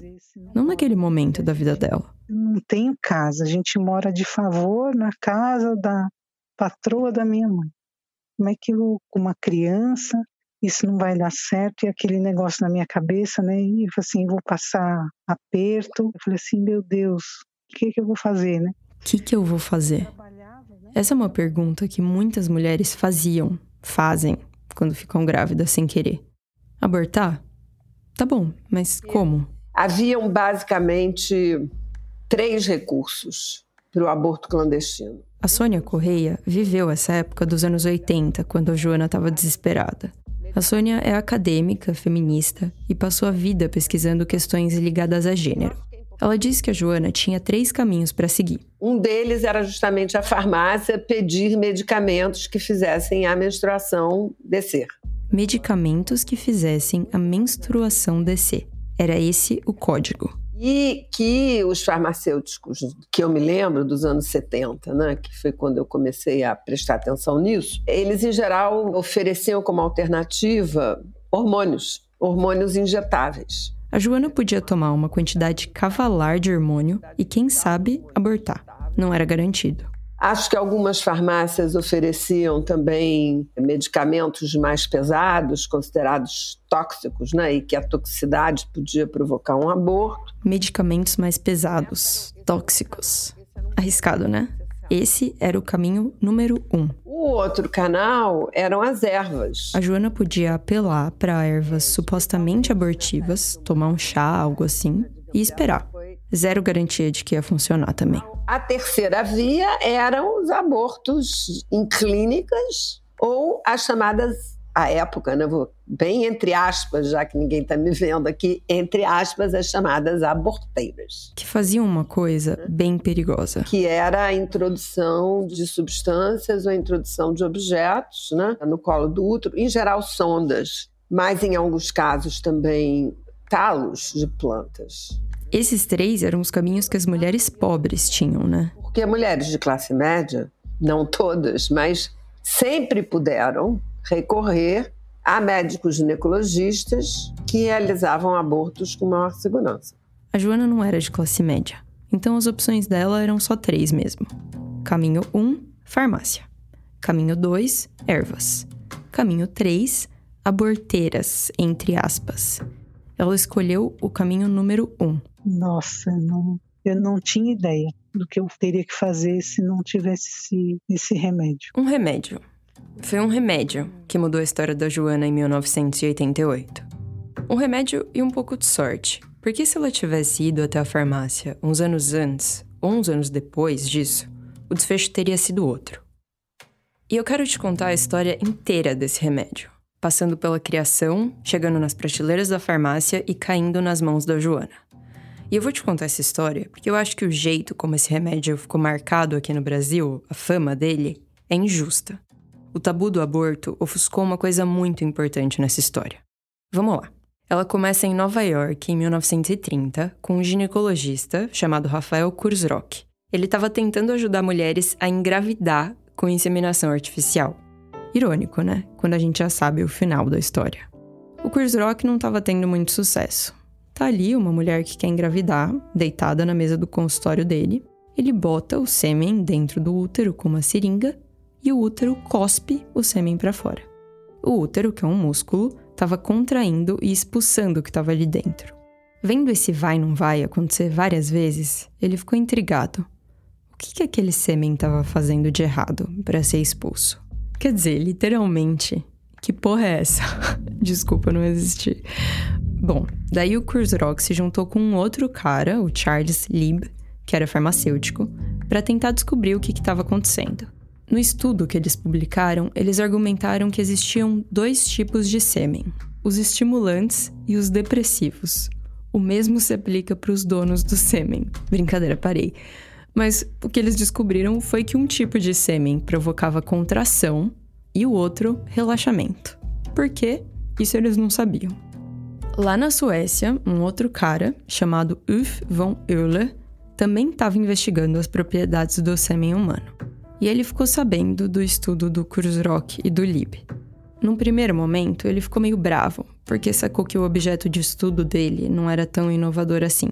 Não naquele momento da vida dela. Não tenho casa, a gente mora de favor na casa da patroa da minha mãe. Como é que eu, com uma criança, isso não vai dar certo? E aquele negócio na minha cabeça, né? E assim, vou passar aperto. Eu falei assim, meu Deus, o que, que eu vou fazer, né? O que, que eu vou fazer? Essa é uma pergunta que muitas mulheres faziam, fazem, quando ficam grávidas sem querer. Abortar? Tá bom, mas como? Haviam basicamente três recursos para o aborto clandestino. A Sônia Correia viveu essa época dos anos 80, quando a Joana estava desesperada. A Sônia é acadêmica, feminista e passou a vida pesquisando questões ligadas a gênero. Ela disse que a Joana tinha três caminhos para seguir. Um deles era justamente a farmácia pedir medicamentos que fizessem a menstruação descer. Medicamentos que fizessem a menstruação descer. Era esse o código. E que os farmacêuticos, que eu me lembro dos anos 70, né, que foi quando eu comecei a prestar atenção nisso, eles em geral ofereciam como alternativa hormônios, hormônios injetáveis. A Joana podia tomar uma quantidade cavalar de hormônio e, quem sabe, abortar. Não era garantido. Acho que algumas farmácias ofereciam também medicamentos mais pesados, considerados tóxicos, né? E que a toxicidade podia provocar um aborto. Medicamentos mais pesados, tóxicos. Arriscado, né? Esse era o caminho número um. O outro canal eram as ervas. A Joana podia apelar para ervas supostamente abortivas, tomar um chá, algo assim, e esperar. Zero garantia de que ia funcionar também. A terceira via eram os abortos em clínicas ou as chamadas à época, né, vou bem entre aspas, já que ninguém está me vendo aqui, entre aspas, as chamadas aborteiras. Que faziam uma coisa bem perigosa. Que era a introdução de substâncias ou a introdução de objetos né, no colo do útero, em geral sondas, mas em alguns casos também talos de plantas. Esses três eram os caminhos que as mulheres pobres tinham, né? Porque mulheres de classe média, não todas, mas sempre puderam recorrer a médicos ginecologistas que realizavam abortos com maior segurança. A Joana não era de classe média, então as opções dela eram só três mesmo. Caminho 1, um, farmácia. Caminho 2, ervas. Caminho 3, aborteiras, entre aspas. Ela escolheu o caminho número 1. Um. Nossa, não, eu não tinha ideia do que eu teria que fazer se não tivesse esse, esse remédio. Um remédio. Foi um remédio que mudou a história da Joana em 1988. Um remédio e um pouco de sorte, porque se ela tivesse ido até a farmácia uns anos antes ou uns anos depois disso, o desfecho teria sido outro. E eu quero te contar a história inteira desse remédio, passando pela criação, chegando nas prateleiras da farmácia e caindo nas mãos da Joana. E eu vou te contar essa história porque eu acho que o jeito como esse remédio ficou marcado aqui no Brasil, a fama dele, é injusta. O tabu do aborto ofuscou uma coisa muito importante nessa história. Vamos lá. Ela começa em Nova York em 1930 com um ginecologista chamado Rafael Kurzrock. Ele estava tentando ajudar mulheres a engravidar com inseminação artificial. Irônico, né? Quando a gente já sabe o final da história. O Kurzrock não estava tendo muito sucesso. Tá ali uma mulher que quer engravidar, deitada na mesa do consultório dele. Ele bota o sêmen dentro do útero com uma seringa e o útero cospe o sêmen para fora. O útero, que é um músculo, estava contraindo e expulsando o que estava ali dentro. Vendo esse vai não vai acontecer várias vezes, ele ficou intrigado. O que, que aquele sêmen estava fazendo de errado para ser expulso? Quer dizer, literalmente, que porra é essa? Desculpa não existir. Bom, daí o Kurzrock se juntou com um outro cara, o Charles Lieb, que era farmacêutico, para tentar descobrir o que estava acontecendo. No estudo que eles publicaram, eles argumentaram que existiam dois tipos de sêmen: os estimulantes e os depressivos. O mesmo se aplica para os donos do sêmen. Brincadeira, parei. Mas o que eles descobriram foi que um tipo de sêmen provocava contração e o outro relaxamento. Por quê? Isso eles não sabiam. Lá na Suécia, um outro cara, chamado Ulf von Euler, também estava investigando as propriedades do sêmen humano e ele ficou sabendo do estudo do Kurzrock e do Lib. Num primeiro momento, ele ficou meio bravo, porque sacou que o objeto de estudo dele não era tão inovador assim.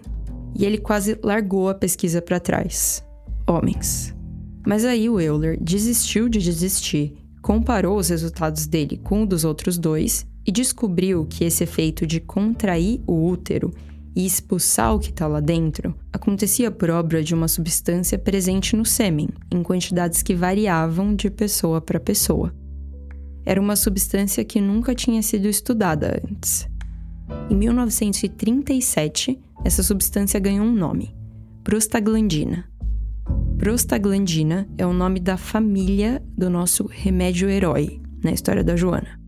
E ele quase largou a pesquisa para trás. Homens. Mas aí o Euler desistiu de desistir, comparou os resultados dele com o dos outros dois e descobriu que esse efeito de contrair o útero e expulsar o que está lá dentro acontecia por obra de uma substância presente no sêmen, em quantidades que variavam de pessoa para pessoa. Era uma substância que nunca tinha sido estudada antes. Em 1937, essa substância ganhou um nome: prostaglandina. Prostaglandina é o nome da família do nosso remédio herói na história da Joana.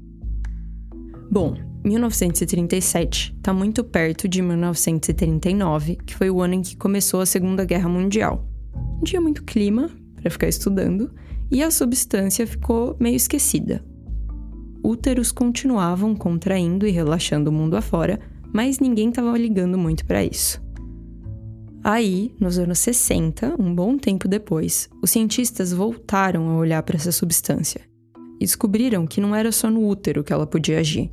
Bom, 1937 está muito perto de 1939, que foi o ano em que começou a Segunda Guerra Mundial. Não tinha muito clima para ficar estudando e a substância ficou meio esquecida. Úteros continuavam contraindo e relaxando o mundo afora, mas ninguém estava ligando muito para isso. Aí, nos anos 60, um bom tempo depois, os cientistas voltaram a olhar para essa substância e descobriram que não era só no útero que ela podia agir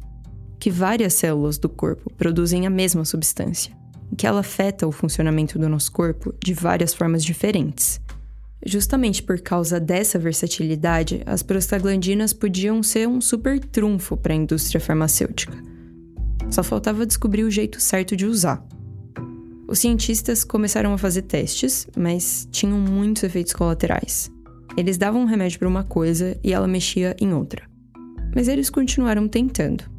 que várias células do corpo produzem a mesma substância, e que ela afeta o funcionamento do nosso corpo de várias formas diferentes. Justamente por causa dessa versatilidade, as prostaglandinas podiam ser um super trunfo para a indústria farmacêutica. Só faltava descobrir o jeito certo de usar. Os cientistas começaram a fazer testes, mas tinham muitos efeitos colaterais. Eles davam um remédio para uma coisa e ela mexia em outra. Mas eles continuaram tentando.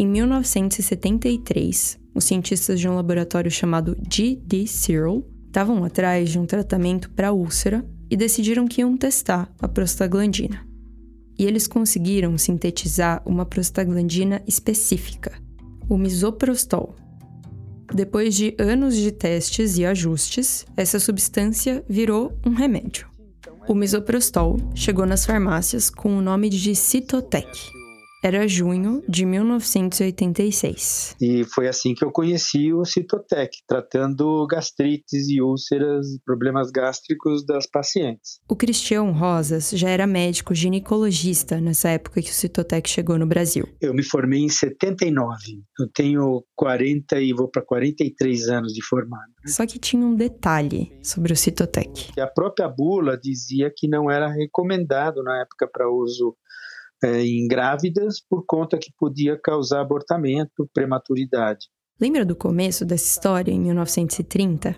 Em 1973, os cientistas de um laboratório chamado G.D. Cyril estavam atrás de um tratamento para úlcera e decidiram que iam testar a prostaglandina. e eles conseguiram sintetizar uma prostaglandina específica, o misoprostol. Depois de anos de testes e ajustes, essa substância virou um remédio. O misoprostol chegou nas farmácias com o nome de Citotec, era junho de 1986. E foi assim que eu conheci o Citotec, tratando gastrites e úlceras, problemas gástricos das pacientes. O Cristiano Rosas já era médico ginecologista nessa época que o Citotec chegou no Brasil. Eu me formei em 79. Eu tenho 40 e vou para 43 anos de formado. Só que tinha um detalhe sobre o Citotec. A própria bula dizia que não era recomendado na época para uso é, em grávidas por conta que podia causar abortamento, prematuridade. Lembra do começo dessa história, em 1930?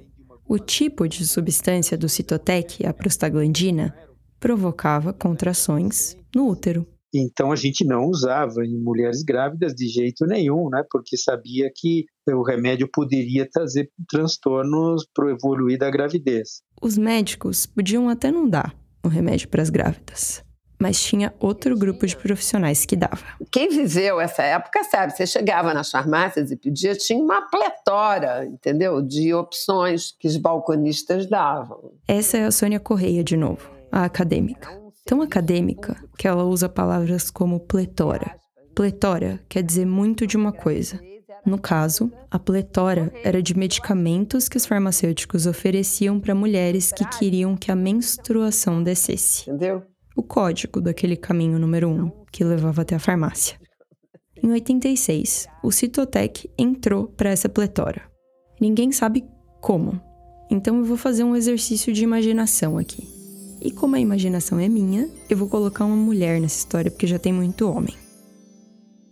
O tipo de substância do citotec, a prostaglandina, provocava contrações no útero. Então a gente não usava em mulheres grávidas de jeito nenhum, né? Porque sabia que o remédio poderia trazer transtornos para o evoluir da gravidez. Os médicos podiam até não dar o remédio para as grávidas mas tinha outro grupo de profissionais que dava. Quem viveu essa época sabe, você chegava nas farmácias e pedia, tinha uma pletora, entendeu? De opções que os balconistas davam. Essa é a Sônia Correia de novo, a acadêmica. Tão acadêmica que ela usa palavras como pletora. Pletora quer dizer muito de uma coisa. No caso, a pletora era de medicamentos que os farmacêuticos ofereciam para mulheres que queriam que a menstruação descesse. Entendeu? O código daquele caminho número 1 um, que levava até a farmácia. Em 86, o Citotec entrou para essa pletora. Ninguém sabe como, então eu vou fazer um exercício de imaginação aqui. E como a imaginação é minha, eu vou colocar uma mulher nessa história porque já tem muito homem.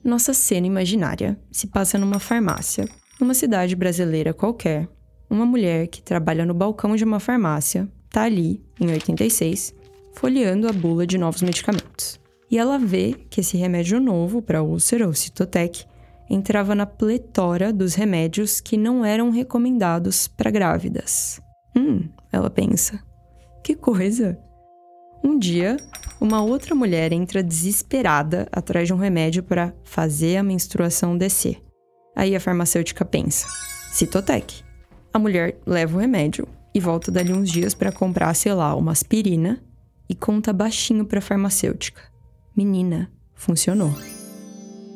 Nossa cena imaginária se passa numa farmácia, numa cidade brasileira qualquer. Uma mulher que trabalha no balcão de uma farmácia tá ali, em 86, folheando a bula de novos medicamentos. E ela vê que esse remédio novo para úlcera, o Citotec, entrava na pletora dos remédios que não eram recomendados para grávidas. Hum, ela pensa. Que coisa! Um dia, uma outra mulher entra desesperada atrás de um remédio para fazer a menstruação descer. Aí a farmacêutica pensa: Citotec. A mulher leva o remédio e volta dali uns dias para comprar, sei lá, uma aspirina e conta baixinho para a farmacêutica. Menina, funcionou.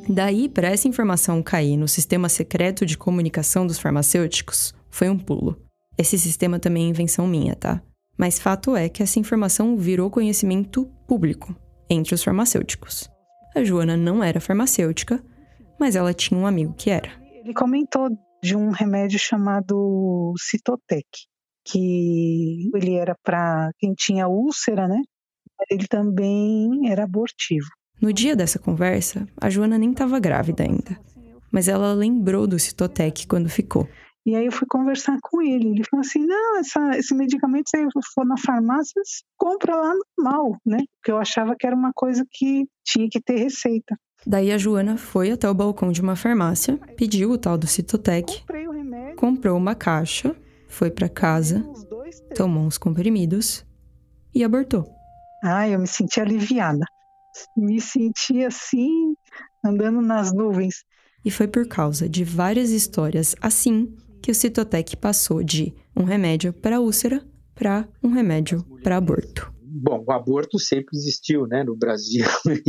Daí, para essa informação cair no sistema secreto de comunicação dos farmacêuticos, foi um pulo. Esse sistema também é invenção minha, tá? Mas fato é que essa informação virou conhecimento público entre os farmacêuticos. A Joana não era farmacêutica, mas ela tinha um amigo que era. Ele comentou de um remédio chamado Citotec que ele era para quem tinha úlcera, né? Ele também era abortivo. No dia dessa conversa, a Joana nem estava grávida ainda, mas ela lembrou do Citotec quando ficou. E aí eu fui conversar com ele. Ele falou assim: não, essa, esse medicamento, se for na farmácia, compra lá normal, né? Porque eu achava que era uma coisa que tinha que ter receita. Daí a Joana foi até o balcão de uma farmácia, pediu o tal do Citotec, comprou uma caixa foi para casa, tomou uns comprimidos e abortou. Ah, eu me senti aliviada. Me senti assim, andando nas nuvens. E foi por causa de várias histórias assim que o Citotec passou de um remédio para úlcera para um remédio para aborto. Bom, o aborto sempre existiu né, no Brasil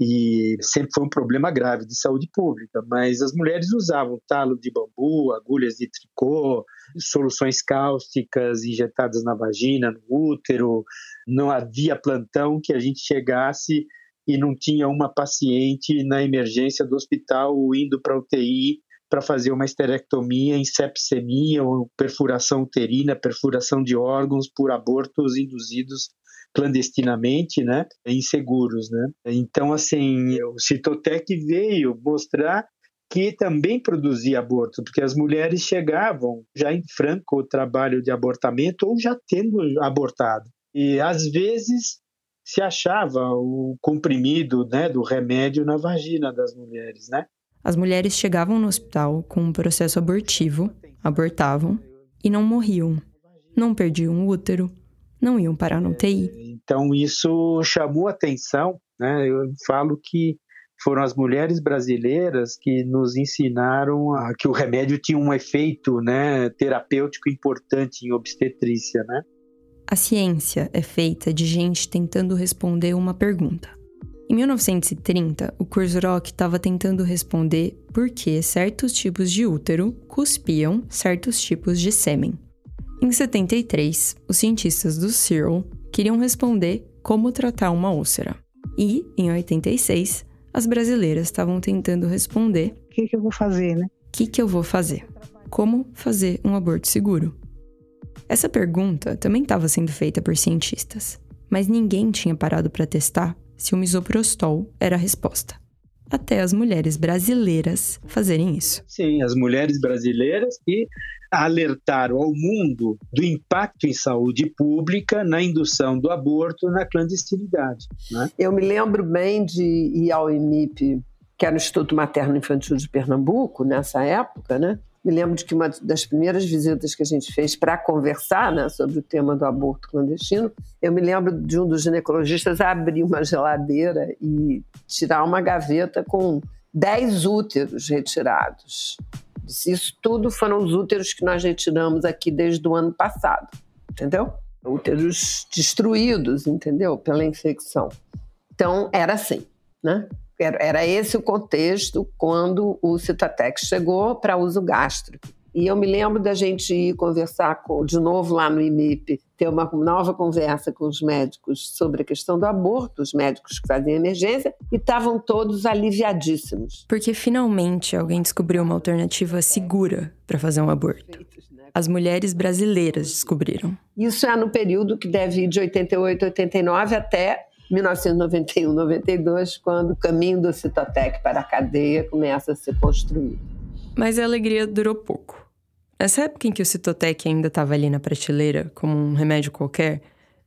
e, e sempre foi um problema grave de saúde pública, mas as mulheres usavam talo de bambu, agulhas de tricô, soluções cáusticas injetadas na vagina, no útero. Não havia plantão que a gente chegasse e não tinha uma paciente na emergência do hospital indo para UTI para fazer uma esterectomia em sepsemia ou perfuração uterina, perfuração de órgãos por abortos induzidos clandestinamente, né, inseguros, né? Então, assim, o Citotec veio mostrar que também produzia aborto, porque as mulheres chegavam já em franco o trabalho de abortamento ou já tendo abortado. E às vezes se achava o comprimido né, do remédio na vagina das mulheres, né? As mulheres chegavam no hospital com um processo abortivo, abortavam e não morriam. Não perdiam o útero, não iam parar no UTI. Então isso chamou atenção Né? Eu falo que foram as mulheres brasileiras que nos ensinaram a, que o remédio tinha um efeito né, terapêutico importante em obstetrícia. Né? A ciência é feita de gente tentando responder uma pergunta. Em 1930, o Kurzrock estava tentando responder por que certos tipos de útero cuspiam certos tipos de sêmen. Em 73, os cientistas do Cyril queriam responder como tratar uma úlcera. E, em 86, as brasileiras estavam tentando responder: O que, que eu vou fazer, né? O que, que eu vou fazer? Como fazer um aborto seguro? Essa pergunta também estava sendo feita por cientistas, mas ninguém tinha parado para testar se o misoprostol era a resposta. Até as mulheres brasileiras fazerem isso. Sim, as mulheres brasileiras que alertaram ao mundo do impacto em saúde pública na indução do aborto na clandestinidade. Né? Eu me lembro bem de ir ao IMIP, que era o Instituto Materno Infantil de Pernambuco, nessa época, né? Me lembro de que uma das primeiras visitas que a gente fez para conversar né, sobre o tema do aborto clandestino, eu me lembro de um dos ginecologistas abrir uma geladeira e tirar uma gaveta com 10 úteros retirados. Isso tudo foram os úteros que nós retiramos aqui desde o ano passado, entendeu? Úteros destruídos, entendeu? Pela infecção. Então, era assim, né? Era esse o contexto quando o Citatex chegou para uso gástrico. E eu me lembro da gente ir conversar com, de novo lá no IMIP, ter uma nova conversa com os médicos sobre a questão do aborto, os médicos que faziam emergência, e estavam todos aliviadíssimos. Porque finalmente alguém descobriu uma alternativa segura para fazer um aborto. As mulheres brasileiras descobriram. Isso é no período que deve ir de 88 a 89 até 1991, 92, quando o caminho do Citotec para a cadeia começa a ser construído. Mas a alegria durou pouco. Nessa época em que o Citotec ainda estava ali na prateleira, como um remédio qualquer,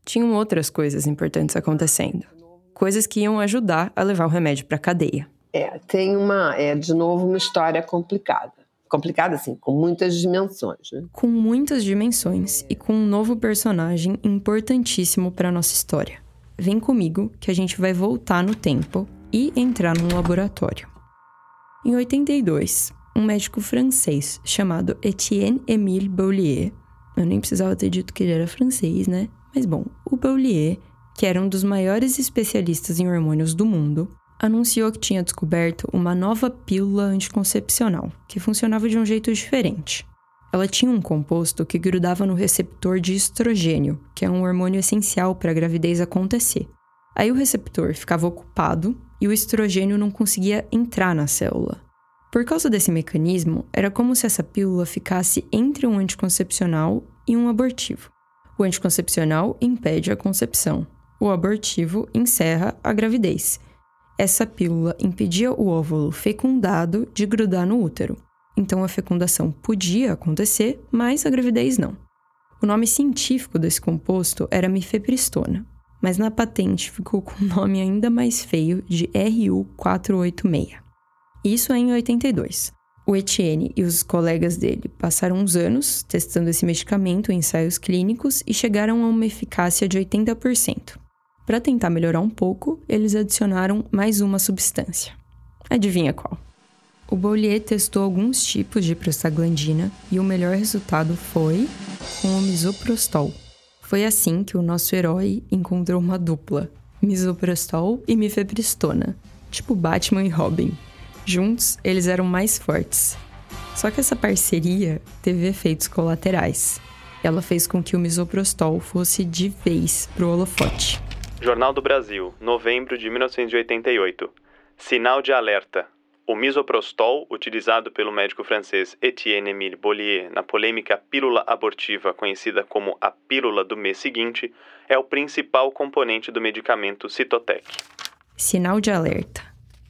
tinham outras coisas importantes acontecendo. Coisas que iam ajudar a levar o remédio para a cadeia. É, tem uma, é de novo uma história complicada. Complicada, assim, com muitas dimensões. Né? Com muitas dimensões e com um novo personagem importantíssimo para a nossa história. Vem comigo que a gente vai voltar no tempo e entrar num laboratório. Em 82, um médico francês chamado Etienne Émile Boulier, eu nem precisava ter dito que ele era francês, né? Mas bom, o Boulier, que era um dos maiores especialistas em hormônios do mundo, anunciou que tinha descoberto uma nova pílula anticoncepcional, que funcionava de um jeito diferente. Ela tinha um composto que grudava no receptor de estrogênio, que é um hormônio essencial para a gravidez acontecer. Aí o receptor ficava ocupado e o estrogênio não conseguia entrar na célula. Por causa desse mecanismo, era como se essa pílula ficasse entre um anticoncepcional e um abortivo. O anticoncepcional impede a concepção, o abortivo encerra a gravidez. Essa pílula impedia o óvulo fecundado de grudar no útero. Então a fecundação podia acontecer, mas a gravidez não. O nome científico desse composto era mifepristona, mas na patente ficou com o nome ainda mais feio de RU486. Isso é em 82. O Etienne e os colegas dele passaram uns anos testando esse medicamento em ensaios clínicos e chegaram a uma eficácia de 80%. Para tentar melhorar um pouco, eles adicionaram mais uma substância. Adivinha qual? O Boulier testou alguns tipos de prostaglandina e o melhor resultado foi com o misoprostol. Foi assim que o nosso herói encontrou uma dupla, misoprostol e mifepristona, tipo Batman e Robin. Juntos, eles eram mais fortes. Só que essa parceria teve efeitos colaterais. Ela fez com que o misoprostol fosse de vez pro holofote. Jornal do Brasil, novembro de 1988. Sinal de alerta. O misoprostol, utilizado pelo médico francês Etienne-Émile Bollier na polêmica pílula abortiva conhecida como a pílula do mês seguinte, é o principal componente do medicamento Citotec. Sinal de alerta.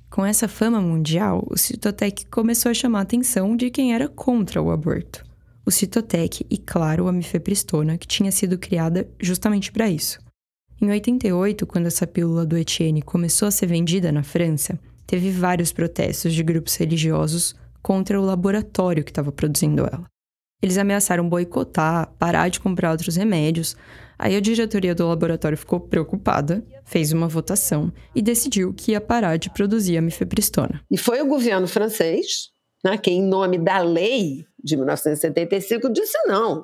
Com essa fama mundial, o Citotec começou a chamar a atenção de quem era contra o aborto. O Citotec e, claro, a mifepristona, que tinha sido criada justamente para isso. Em 88, quando essa pílula do Etienne começou a ser vendida na França, teve vários protestos de grupos religiosos contra o laboratório que estava produzindo ela. Eles ameaçaram boicotar, parar de comprar outros remédios. Aí a diretoria do laboratório ficou preocupada, fez uma votação e decidiu que ia parar de produzir a mifepristona. E foi o governo francês, né, que em nome da lei de 1975 disse não.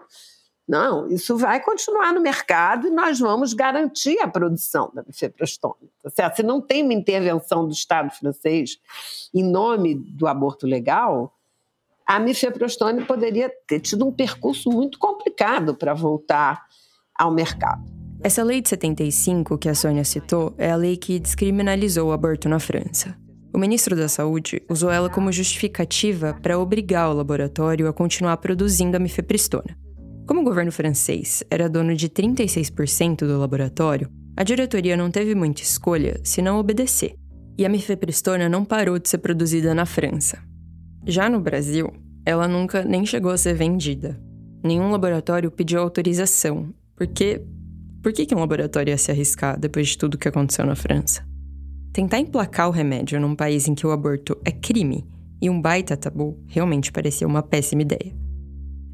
Não, isso vai continuar no mercado e nós vamos garantir a produção da mifepristona. Tá certo? Se não tem uma intervenção do Estado francês em nome do aborto legal, a mifepristone poderia ter tido um percurso muito complicado para voltar ao mercado. Essa lei de 75 que a Sônia citou é a lei que descriminalizou o aborto na França. O ministro da Saúde usou ela como justificativa para obrigar o laboratório a continuar produzindo a mifepristona. Como o governo francês era dono de 36% do laboratório, a diretoria não teve muita escolha se não obedecer, e a mifepristona não parou de ser produzida na França. Já no Brasil, ela nunca nem chegou a ser vendida. Nenhum laboratório pediu autorização, porque por que, que um laboratório ia se arriscar depois de tudo que aconteceu na França? Tentar emplacar o remédio num país em que o aborto é crime e um baita tabu realmente parecia uma péssima ideia.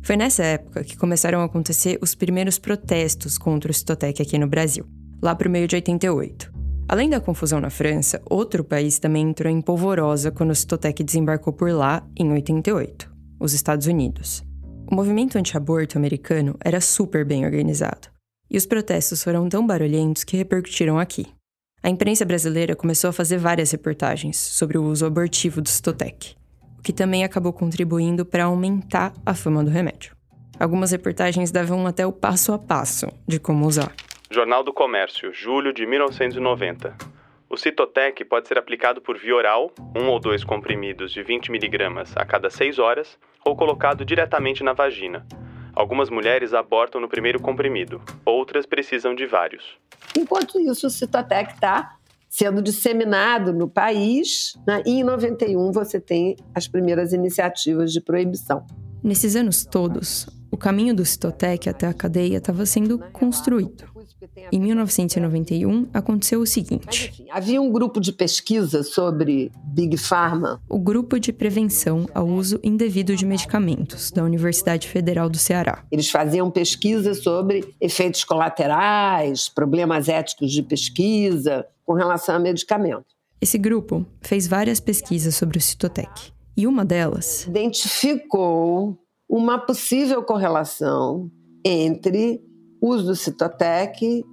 Foi nessa época que começaram a acontecer os primeiros protestos contra o Citotec aqui no Brasil, lá para o meio de 88. Além da confusão na França, outro país também entrou em polvorosa quando o Citotec desembarcou por lá em 88, os Estados Unidos. O movimento anti-aborto americano era super bem organizado, e os protestos foram tão barulhentos que repercutiram aqui. A imprensa brasileira começou a fazer várias reportagens sobre o uso abortivo do Citotec que também acabou contribuindo para aumentar a fama do remédio. Algumas reportagens davam até o passo a passo de como usar. Jornal do Comércio, julho de 1990. O Citotec pode ser aplicado por via oral, um ou dois comprimidos de 20 mg a cada 6 horas, ou colocado diretamente na vagina. Algumas mulheres abortam no primeiro comprimido, outras precisam de vários. Enquanto isso, o Citotec está sendo disseminado no país, né? e em 91 você tem as primeiras iniciativas de proibição. Nesses anos todos, o caminho do Citotec até a cadeia estava sendo construído. Em 1991, aconteceu o seguinte: enfim, havia um grupo de pesquisa sobre Big Pharma. O Grupo de Prevenção ao Uso Indevido de Medicamentos, da Universidade Federal do Ceará. Eles faziam pesquisa sobre efeitos colaterais, problemas éticos de pesquisa com relação a medicamento. Esse grupo fez várias pesquisas sobre o Citotec. E uma delas identificou uma possível correlação entre uso do Citotec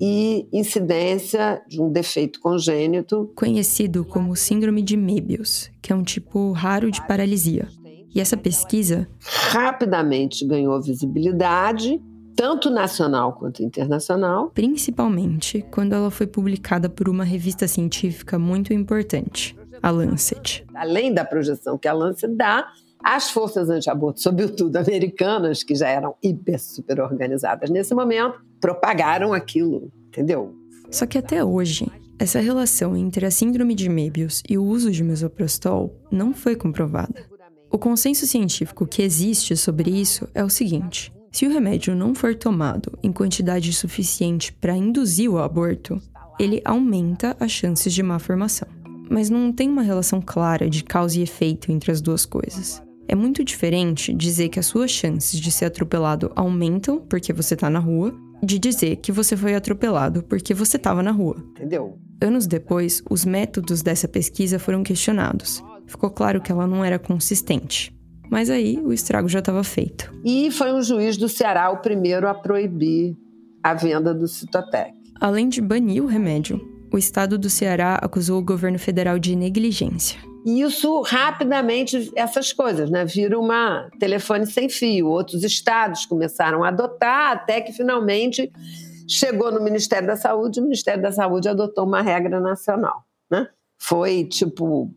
e incidência de um defeito congênito conhecido como síndrome de Möbius, que é um tipo raro de paralisia. E essa pesquisa rapidamente ganhou visibilidade, tanto nacional quanto internacional, principalmente quando ela foi publicada por uma revista científica muito importante, a Lancet. Além da projeção que a Lancet dá, as forças anti-aborto, sobretudo americanas, que já eram hiper super organizadas nesse momento, propagaram aquilo, entendeu? Só que até hoje, essa relação entre a síndrome de Möbius e o uso de misoprostol não foi comprovada. O consenso científico que existe sobre isso é o seguinte: se o remédio não for tomado em quantidade suficiente para induzir o aborto, ele aumenta as chances de má formação. Mas não tem uma relação clara de causa e efeito entre as duas coisas. É muito diferente dizer que as suas chances de ser atropelado aumentam porque você tá na rua, de dizer que você foi atropelado porque você estava na rua. Entendeu? Anos depois, os métodos dessa pesquisa foram questionados. Ficou claro que ela não era consistente. Mas aí o estrago já estava feito. E foi um juiz do Ceará o primeiro a proibir a venda do Citotec. Além de banir o remédio, o estado do Ceará acusou o governo federal de negligência. E isso rapidamente, essas coisas, né? Vira uma telefone sem fio. Outros estados começaram a adotar, até que finalmente chegou no Ministério da Saúde, o Ministério da Saúde adotou uma regra nacional. Né? Foi tipo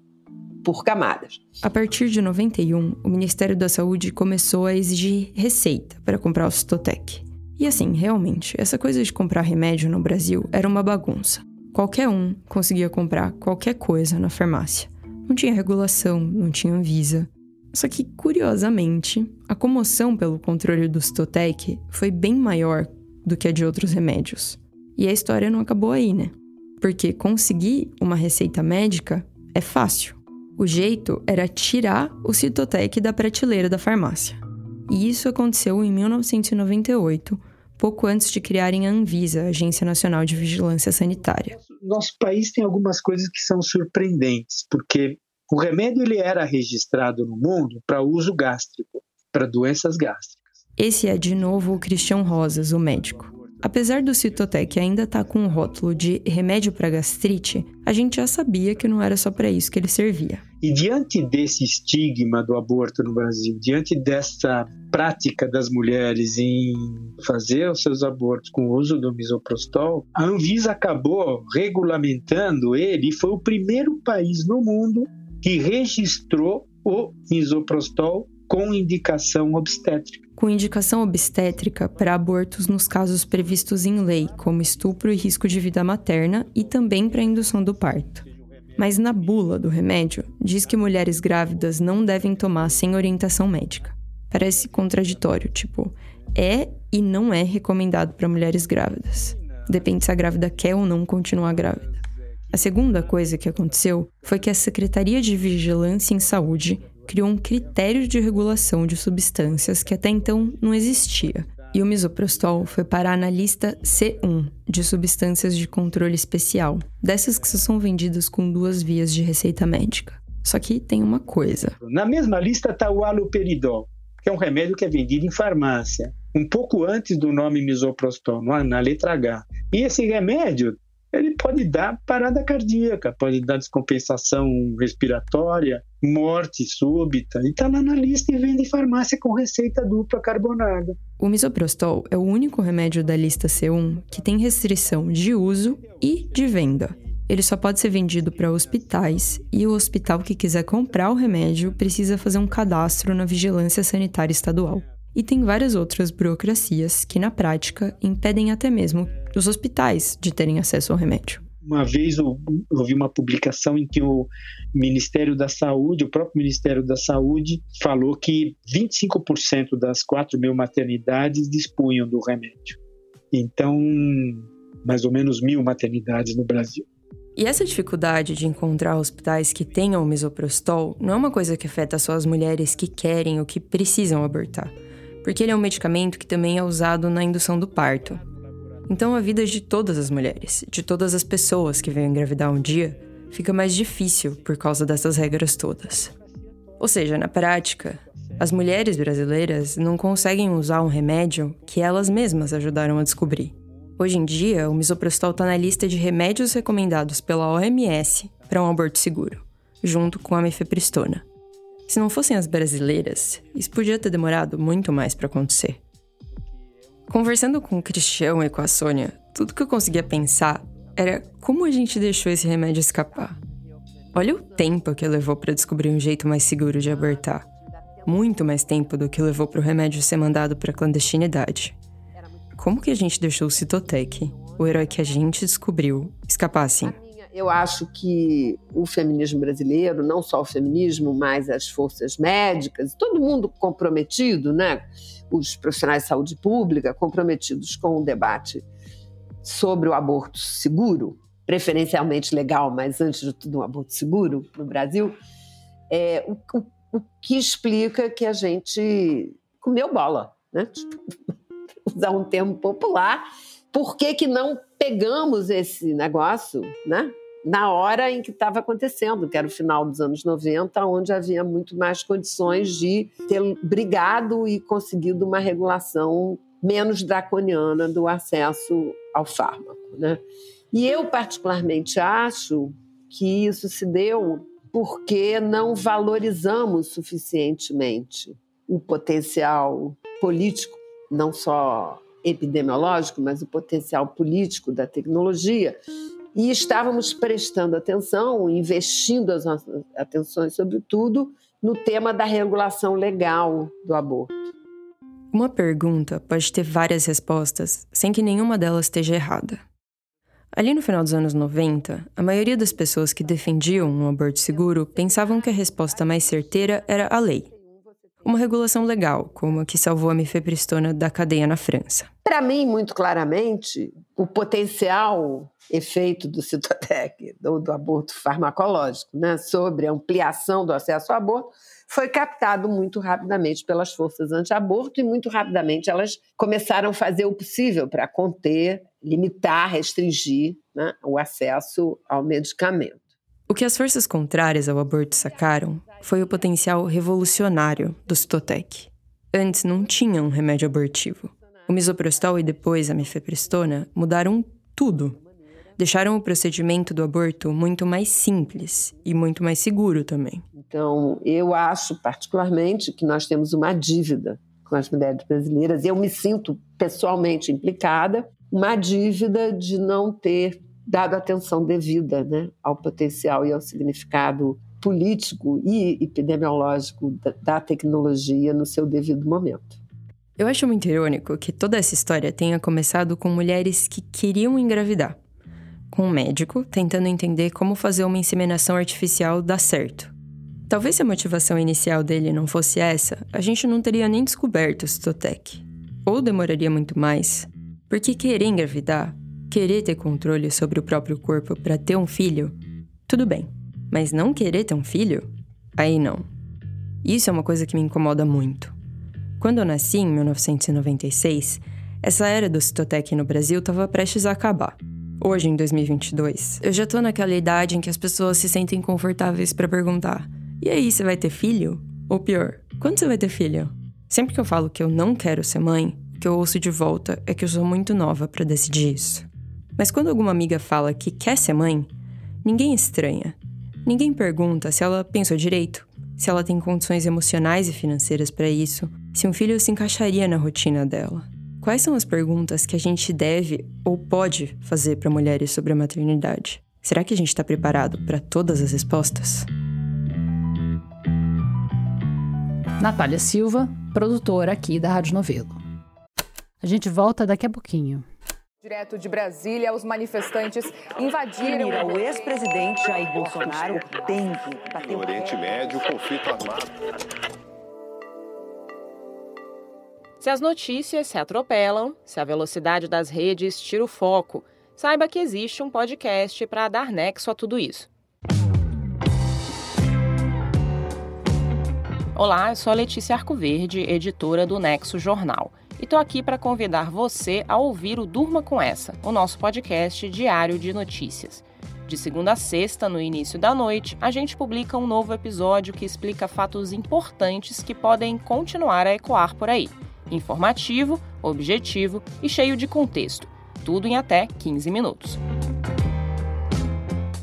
por camadas. A partir de 91, o Ministério da Saúde começou a exigir receita para comprar o Citotec. E assim, realmente, essa coisa de comprar remédio no Brasil era uma bagunça. Qualquer um conseguia comprar qualquer coisa na farmácia. Não tinha regulação, não tinha Anvisa. Só que, curiosamente, a comoção pelo controle do Citotec foi bem maior do que a de outros remédios. E a história não acabou aí, né? Porque conseguir uma receita médica é fácil. O jeito era tirar o Citotec da prateleira da farmácia. E isso aconteceu em 1998, pouco antes de criarem a Anvisa, a Agência Nacional de Vigilância Sanitária. Nosso país tem algumas coisas que são surpreendentes, porque o remédio ele era registrado no mundo para uso gástrico, para doenças gástricas. Esse é de novo o Cristian Rosas, o médico. Apesar do Citotec ainda estar tá com o rótulo de remédio para gastrite, a gente já sabia que não era só para isso que ele servia. E diante desse estigma do aborto no Brasil, diante dessa prática das mulheres em fazer os seus abortos com o uso do misoprostol, a Anvisa acabou regulamentando ele e foi o primeiro país no mundo que registrou o misoprostol com indicação obstétrica. Com indicação obstétrica para abortos nos casos previstos em lei, como estupro e risco de vida materna, e também para indução do parto. Mas na bula do remédio, diz que mulheres grávidas não devem tomar sem orientação médica. Parece contraditório, tipo, é e não é recomendado para mulheres grávidas. Depende se a grávida quer ou não continuar grávida. A segunda coisa que aconteceu foi que a Secretaria de Vigilância em Saúde criou um critério de regulação de substâncias que até então não existia. E o misoprostol foi parar na lista C1 de substâncias de controle especial, dessas que só são vendidas com duas vias de receita médica. Só que tem uma coisa. Na mesma lista está o aloperidol, que é um remédio que é vendido em farmácia, um pouco antes do nome misoprostol, na letra H. E esse remédio ele pode dar parada cardíaca, pode dar descompensação respiratória, morte súbita, e está lá na lista e vende em farmácia com receita dupla carbonada. O misoprostol é o único remédio da lista C1 que tem restrição de uso e de venda. Ele só pode ser vendido para hospitais e o hospital que quiser comprar o remédio precisa fazer um cadastro na Vigilância Sanitária Estadual. E tem várias outras burocracias que, na prática, impedem até mesmo os hospitais de terem acesso ao remédio. Uma vez eu, eu vi uma publicação em que o Ministério da Saúde, o próprio Ministério da Saúde, falou que 25% das 4 mil maternidades dispunham do remédio. Então, mais ou menos mil maternidades no Brasil. E essa dificuldade de encontrar hospitais que tenham misoprostol não é uma coisa que afeta só as mulheres que querem ou que precisam abortar porque ele é um medicamento que também é usado na indução do parto. Então, a vida de todas as mulheres, de todas as pessoas que vêm engravidar um dia, fica mais difícil por causa dessas regras todas. Ou seja, na prática, as mulheres brasileiras não conseguem usar um remédio que elas mesmas ajudaram a descobrir. Hoje em dia, o misoprostol está na lista de remédios recomendados pela OMS para um aborto seguro, junto com a mifepristona. Se não fossem as brasileiras, isso podia ter demorado muito mais para acontecer. Conversando com o Cristiano e com a Sônia, tudo que eu conseguia pensar era como a gente deixou esse remédio escapar. Olha o tempo que levou para descobrir um jeito mais seguro de abortar. Muito mais tempo do que levou para o remédio ser mandado para clandestinidade. Como que a gente deixou o Citotec, o herói que a gente descobriu, escapar assim? Eu acho que o feminismo brasileiro, não só o feminismo, mas as forças médicas, todo mundo comprometido, né? Os profissionais de saúde pública comprometidos com o debate sobre o aborto seguro, preferencialmente legal, mas antes de tudo um aborto seguro no Brasil, é o, o, o que explica que a gente comeu bola, né? usar um termo popular. Por que, que não pegamos esse negócio, né? Na hora em que estava acontecendo, que era o final dos anos 90, onde havia muito mais condições de ter brigado e conseguido uma regulação menos draconiana do acesso ao fármaco. Né? E eu, particularmente, acho que isso se deu porque não valorizamos suficientemente o potencial político, não só epidemiológico, mas o potencial político da tecnologia e estávamos prestando atenção, investindo as nossas atenções, sobretudo, no tema da regulação legal do aborto. Uma pergunta pode ter várias respostas, sem que nenhuma delas esteja errada. Ali no final dos anos 90, a maioria das pessoas que defendiam um aborto seguro pensavam que a resposta mais certeira era a lei. Uma regulação legal, como a que salvou a mifepristona da cadeia na França. Para mim, muito claramente, o potencial efeito do Citotec, do, do aborto farmacológico, né, sobre a ampliação do acesso ao aborto, foi captado muito rapidamente pelas forças anti-aborto e muito rapidamente elas começaram a fazer o possível para conter, limitar, restringir né, o acesso ao medicamento. O que as forças contrárias ao aborto sacaram foi o potencial revolucionário do Citotec. Antes não tinha um remédio abortivo. O misoprostol e depois a mifepristona mudaram tudo. Deixaram o procedimento do aborto muito mais simples e muito mais seguro também. Então, eu acho particularmente que nós temos uma dívida com as mulheres brasileiras. Eu me sinto pessoalmente implicada, uma dívida de não ter dado atenção devida né, ao potencial e ao significado político e epidemiológico da, da tecnologia no seu devido momento. Eu acho muito irônico que toda essa história tenha começado com mulheres que queriam engravidar, com um médico tentando entender como fazer uma inseminação artificial dar certo. Talvez se a motivação inicial dele não fosse essa, a gente não teria nem descoberto o Citotec. Ou demoraria muito mais. Porque querer engravidar, querer ter controle sobre o próprio corpo para ter um filho, tudo bem. Mas não querer ter um filho? Aí não. Isso é uma coisa que me incomoda muito. Quando eu nasci, em 1996, essa era do Citotec no Brasil estava prestes a acabar. Hoje, em 2022, eu já tô naquela idade em que as pessoas se sentem confortáveis para perguntar: e aí, você vai ter filho? Ou pior, quando você vai ter filho? Sempre que eu falo que eu não quero ser mãe, o que eu ouço de volta é que eu sou muito nova para decidir isso. Mas quando alguma amiga fala que quer ser mãe, ninguém estranha. Ninguém pergunta se ela pensou direito, se ela tem condições emocionais e financeiras para isso, se um filho se encaixaria na rotina dela. Quais são as perguntas que a gente deve ou pode fazer para mulheres sobre a maternidade? Será que a gente está preparado para todas as respostas? Natália Silva, produtora aqui da Rádio Novelo. A gente volta daqui a pouquinho. Direto de Brasília, os manifestantes invadiram. Mira, o ex-presidente Jair Bolsonaro tem que bater No Oriente Médio, conflito armado. Se as notícias se atropelam, se a velocidade das redes tira o foco, saiba que existe um podcast para dar nexo a tudo isso. Olá, eu sou a Letícia Arcoverde, editora do Nexo Jornal e estou aqui para convidar você a ouvir o Durma com Essa, o nosso podcast diário de notícias. De segunda a sexta, no início da noite, a gente publica um novo episódio que explica fatos importantes que podem continuar a ecoar por aí. Informativo, objetivo e cheio de contexto. Tudo em até 15 minutos.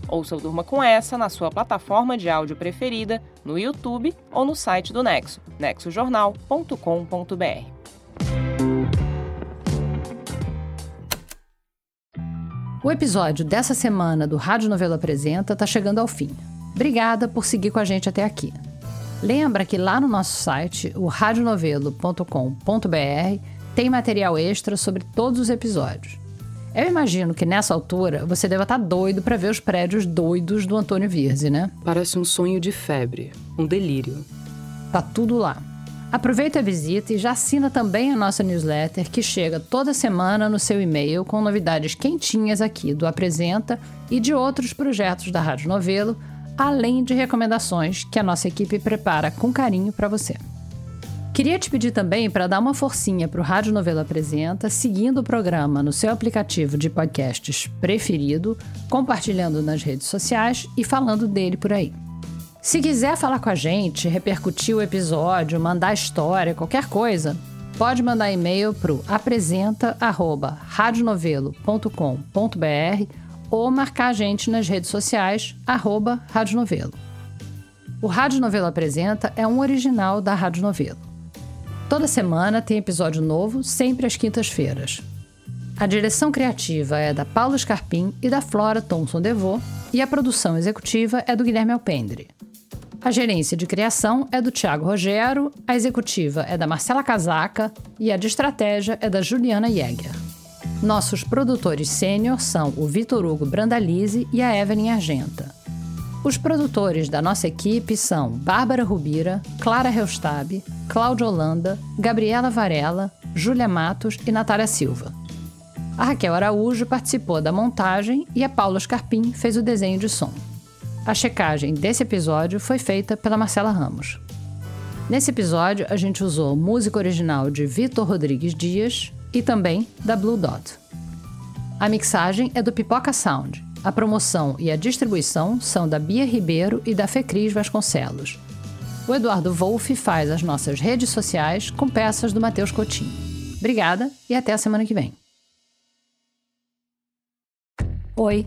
Ouça o Durma com Essa na sua plataforma de áudio preferida, no YouTube ou no site do Nexo, nexojornal.com.br. O episódio dessa semana do Rádio Novela Apresenta está chegando ao fim. Obrigada por seguir com a gente até aqui. Lembra que lá no nosso site, o radionovelo.com.br, tem material extra sobre todos os episódios. Eu imagino que nessa altura você deva estar tá doido para ver os prédios doidos do Antônio Virzi, né? Parece um sonho de febre, um delírio. Tá tudo lá. Aproveita a visita e já assina também a nossa newsletter que chega toda semana no seu e-mail com novidades quentinhas aqui do Apresenta e de outros projetos da Rádio Novelo, além de recomendações que a nossa equipe prepara com carinho para você. Queria te pedir também para dar uma forcinha para o Rádio Novelo Apresenta, seguindo o programa no seu aplicativo de podcasts preferido, compartilhando nas redes sociais e falando dele por aí. Se quiser falar com a gente, repercutir o episódio, mandar história, qualquer coisa, pode mandar e-mail para o apresenta@radionovelo.com.br ou marcar a gente nas redes sociais arroba Rádio Novelo. O Rádio Novelo Apresenta é um original da Rádio Novelo. Toda semana tem episódio novo, sempre às quintas-feiras. A direção criativa é da Paula Scarpim e da Flora Thomson Devô, e a produção executiva é do Guilherme Alpendre. A gerência de criação é do Tiago Rogero, a executiva é da Marcela Casaca e a de estratégia é da Juliana Jäger. Nossos produtores sênior são o Vitor Hugo Brandalize e a Evelyn Argenta. Os produtores da nossa equipe são Bárbara Rubira, Clara Reustab, Cláudia Holanda, Gabriela Varela, Júlia Matos e Natália Silva. A Raquel Araújo participou da montagem e a Paula Scarpim fez o desenho de som. A checagem desse episódio foi feita pela Marcela Ramos. Nesse episódio, a gente usou música original de Vitor Rodrigues Dias e também da Blue Dot. A mixagem é do Pipoca Sound. A promoção e a distribuição são da Bia Ribeiro e da Fecris Vasconcelos. O Eduardo Wolff faz as nossas redes sociais com peças do Matheus Coutinho. Obrigada e até a semana que vem. Oi!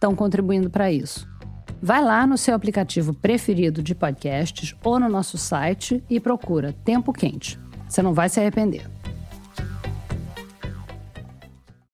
estão contribuindo para isso. Vai lá no seu aplicativo preferido de podcasts ou no nosso site e procura Tempo Quente. Você não vai se arrepender.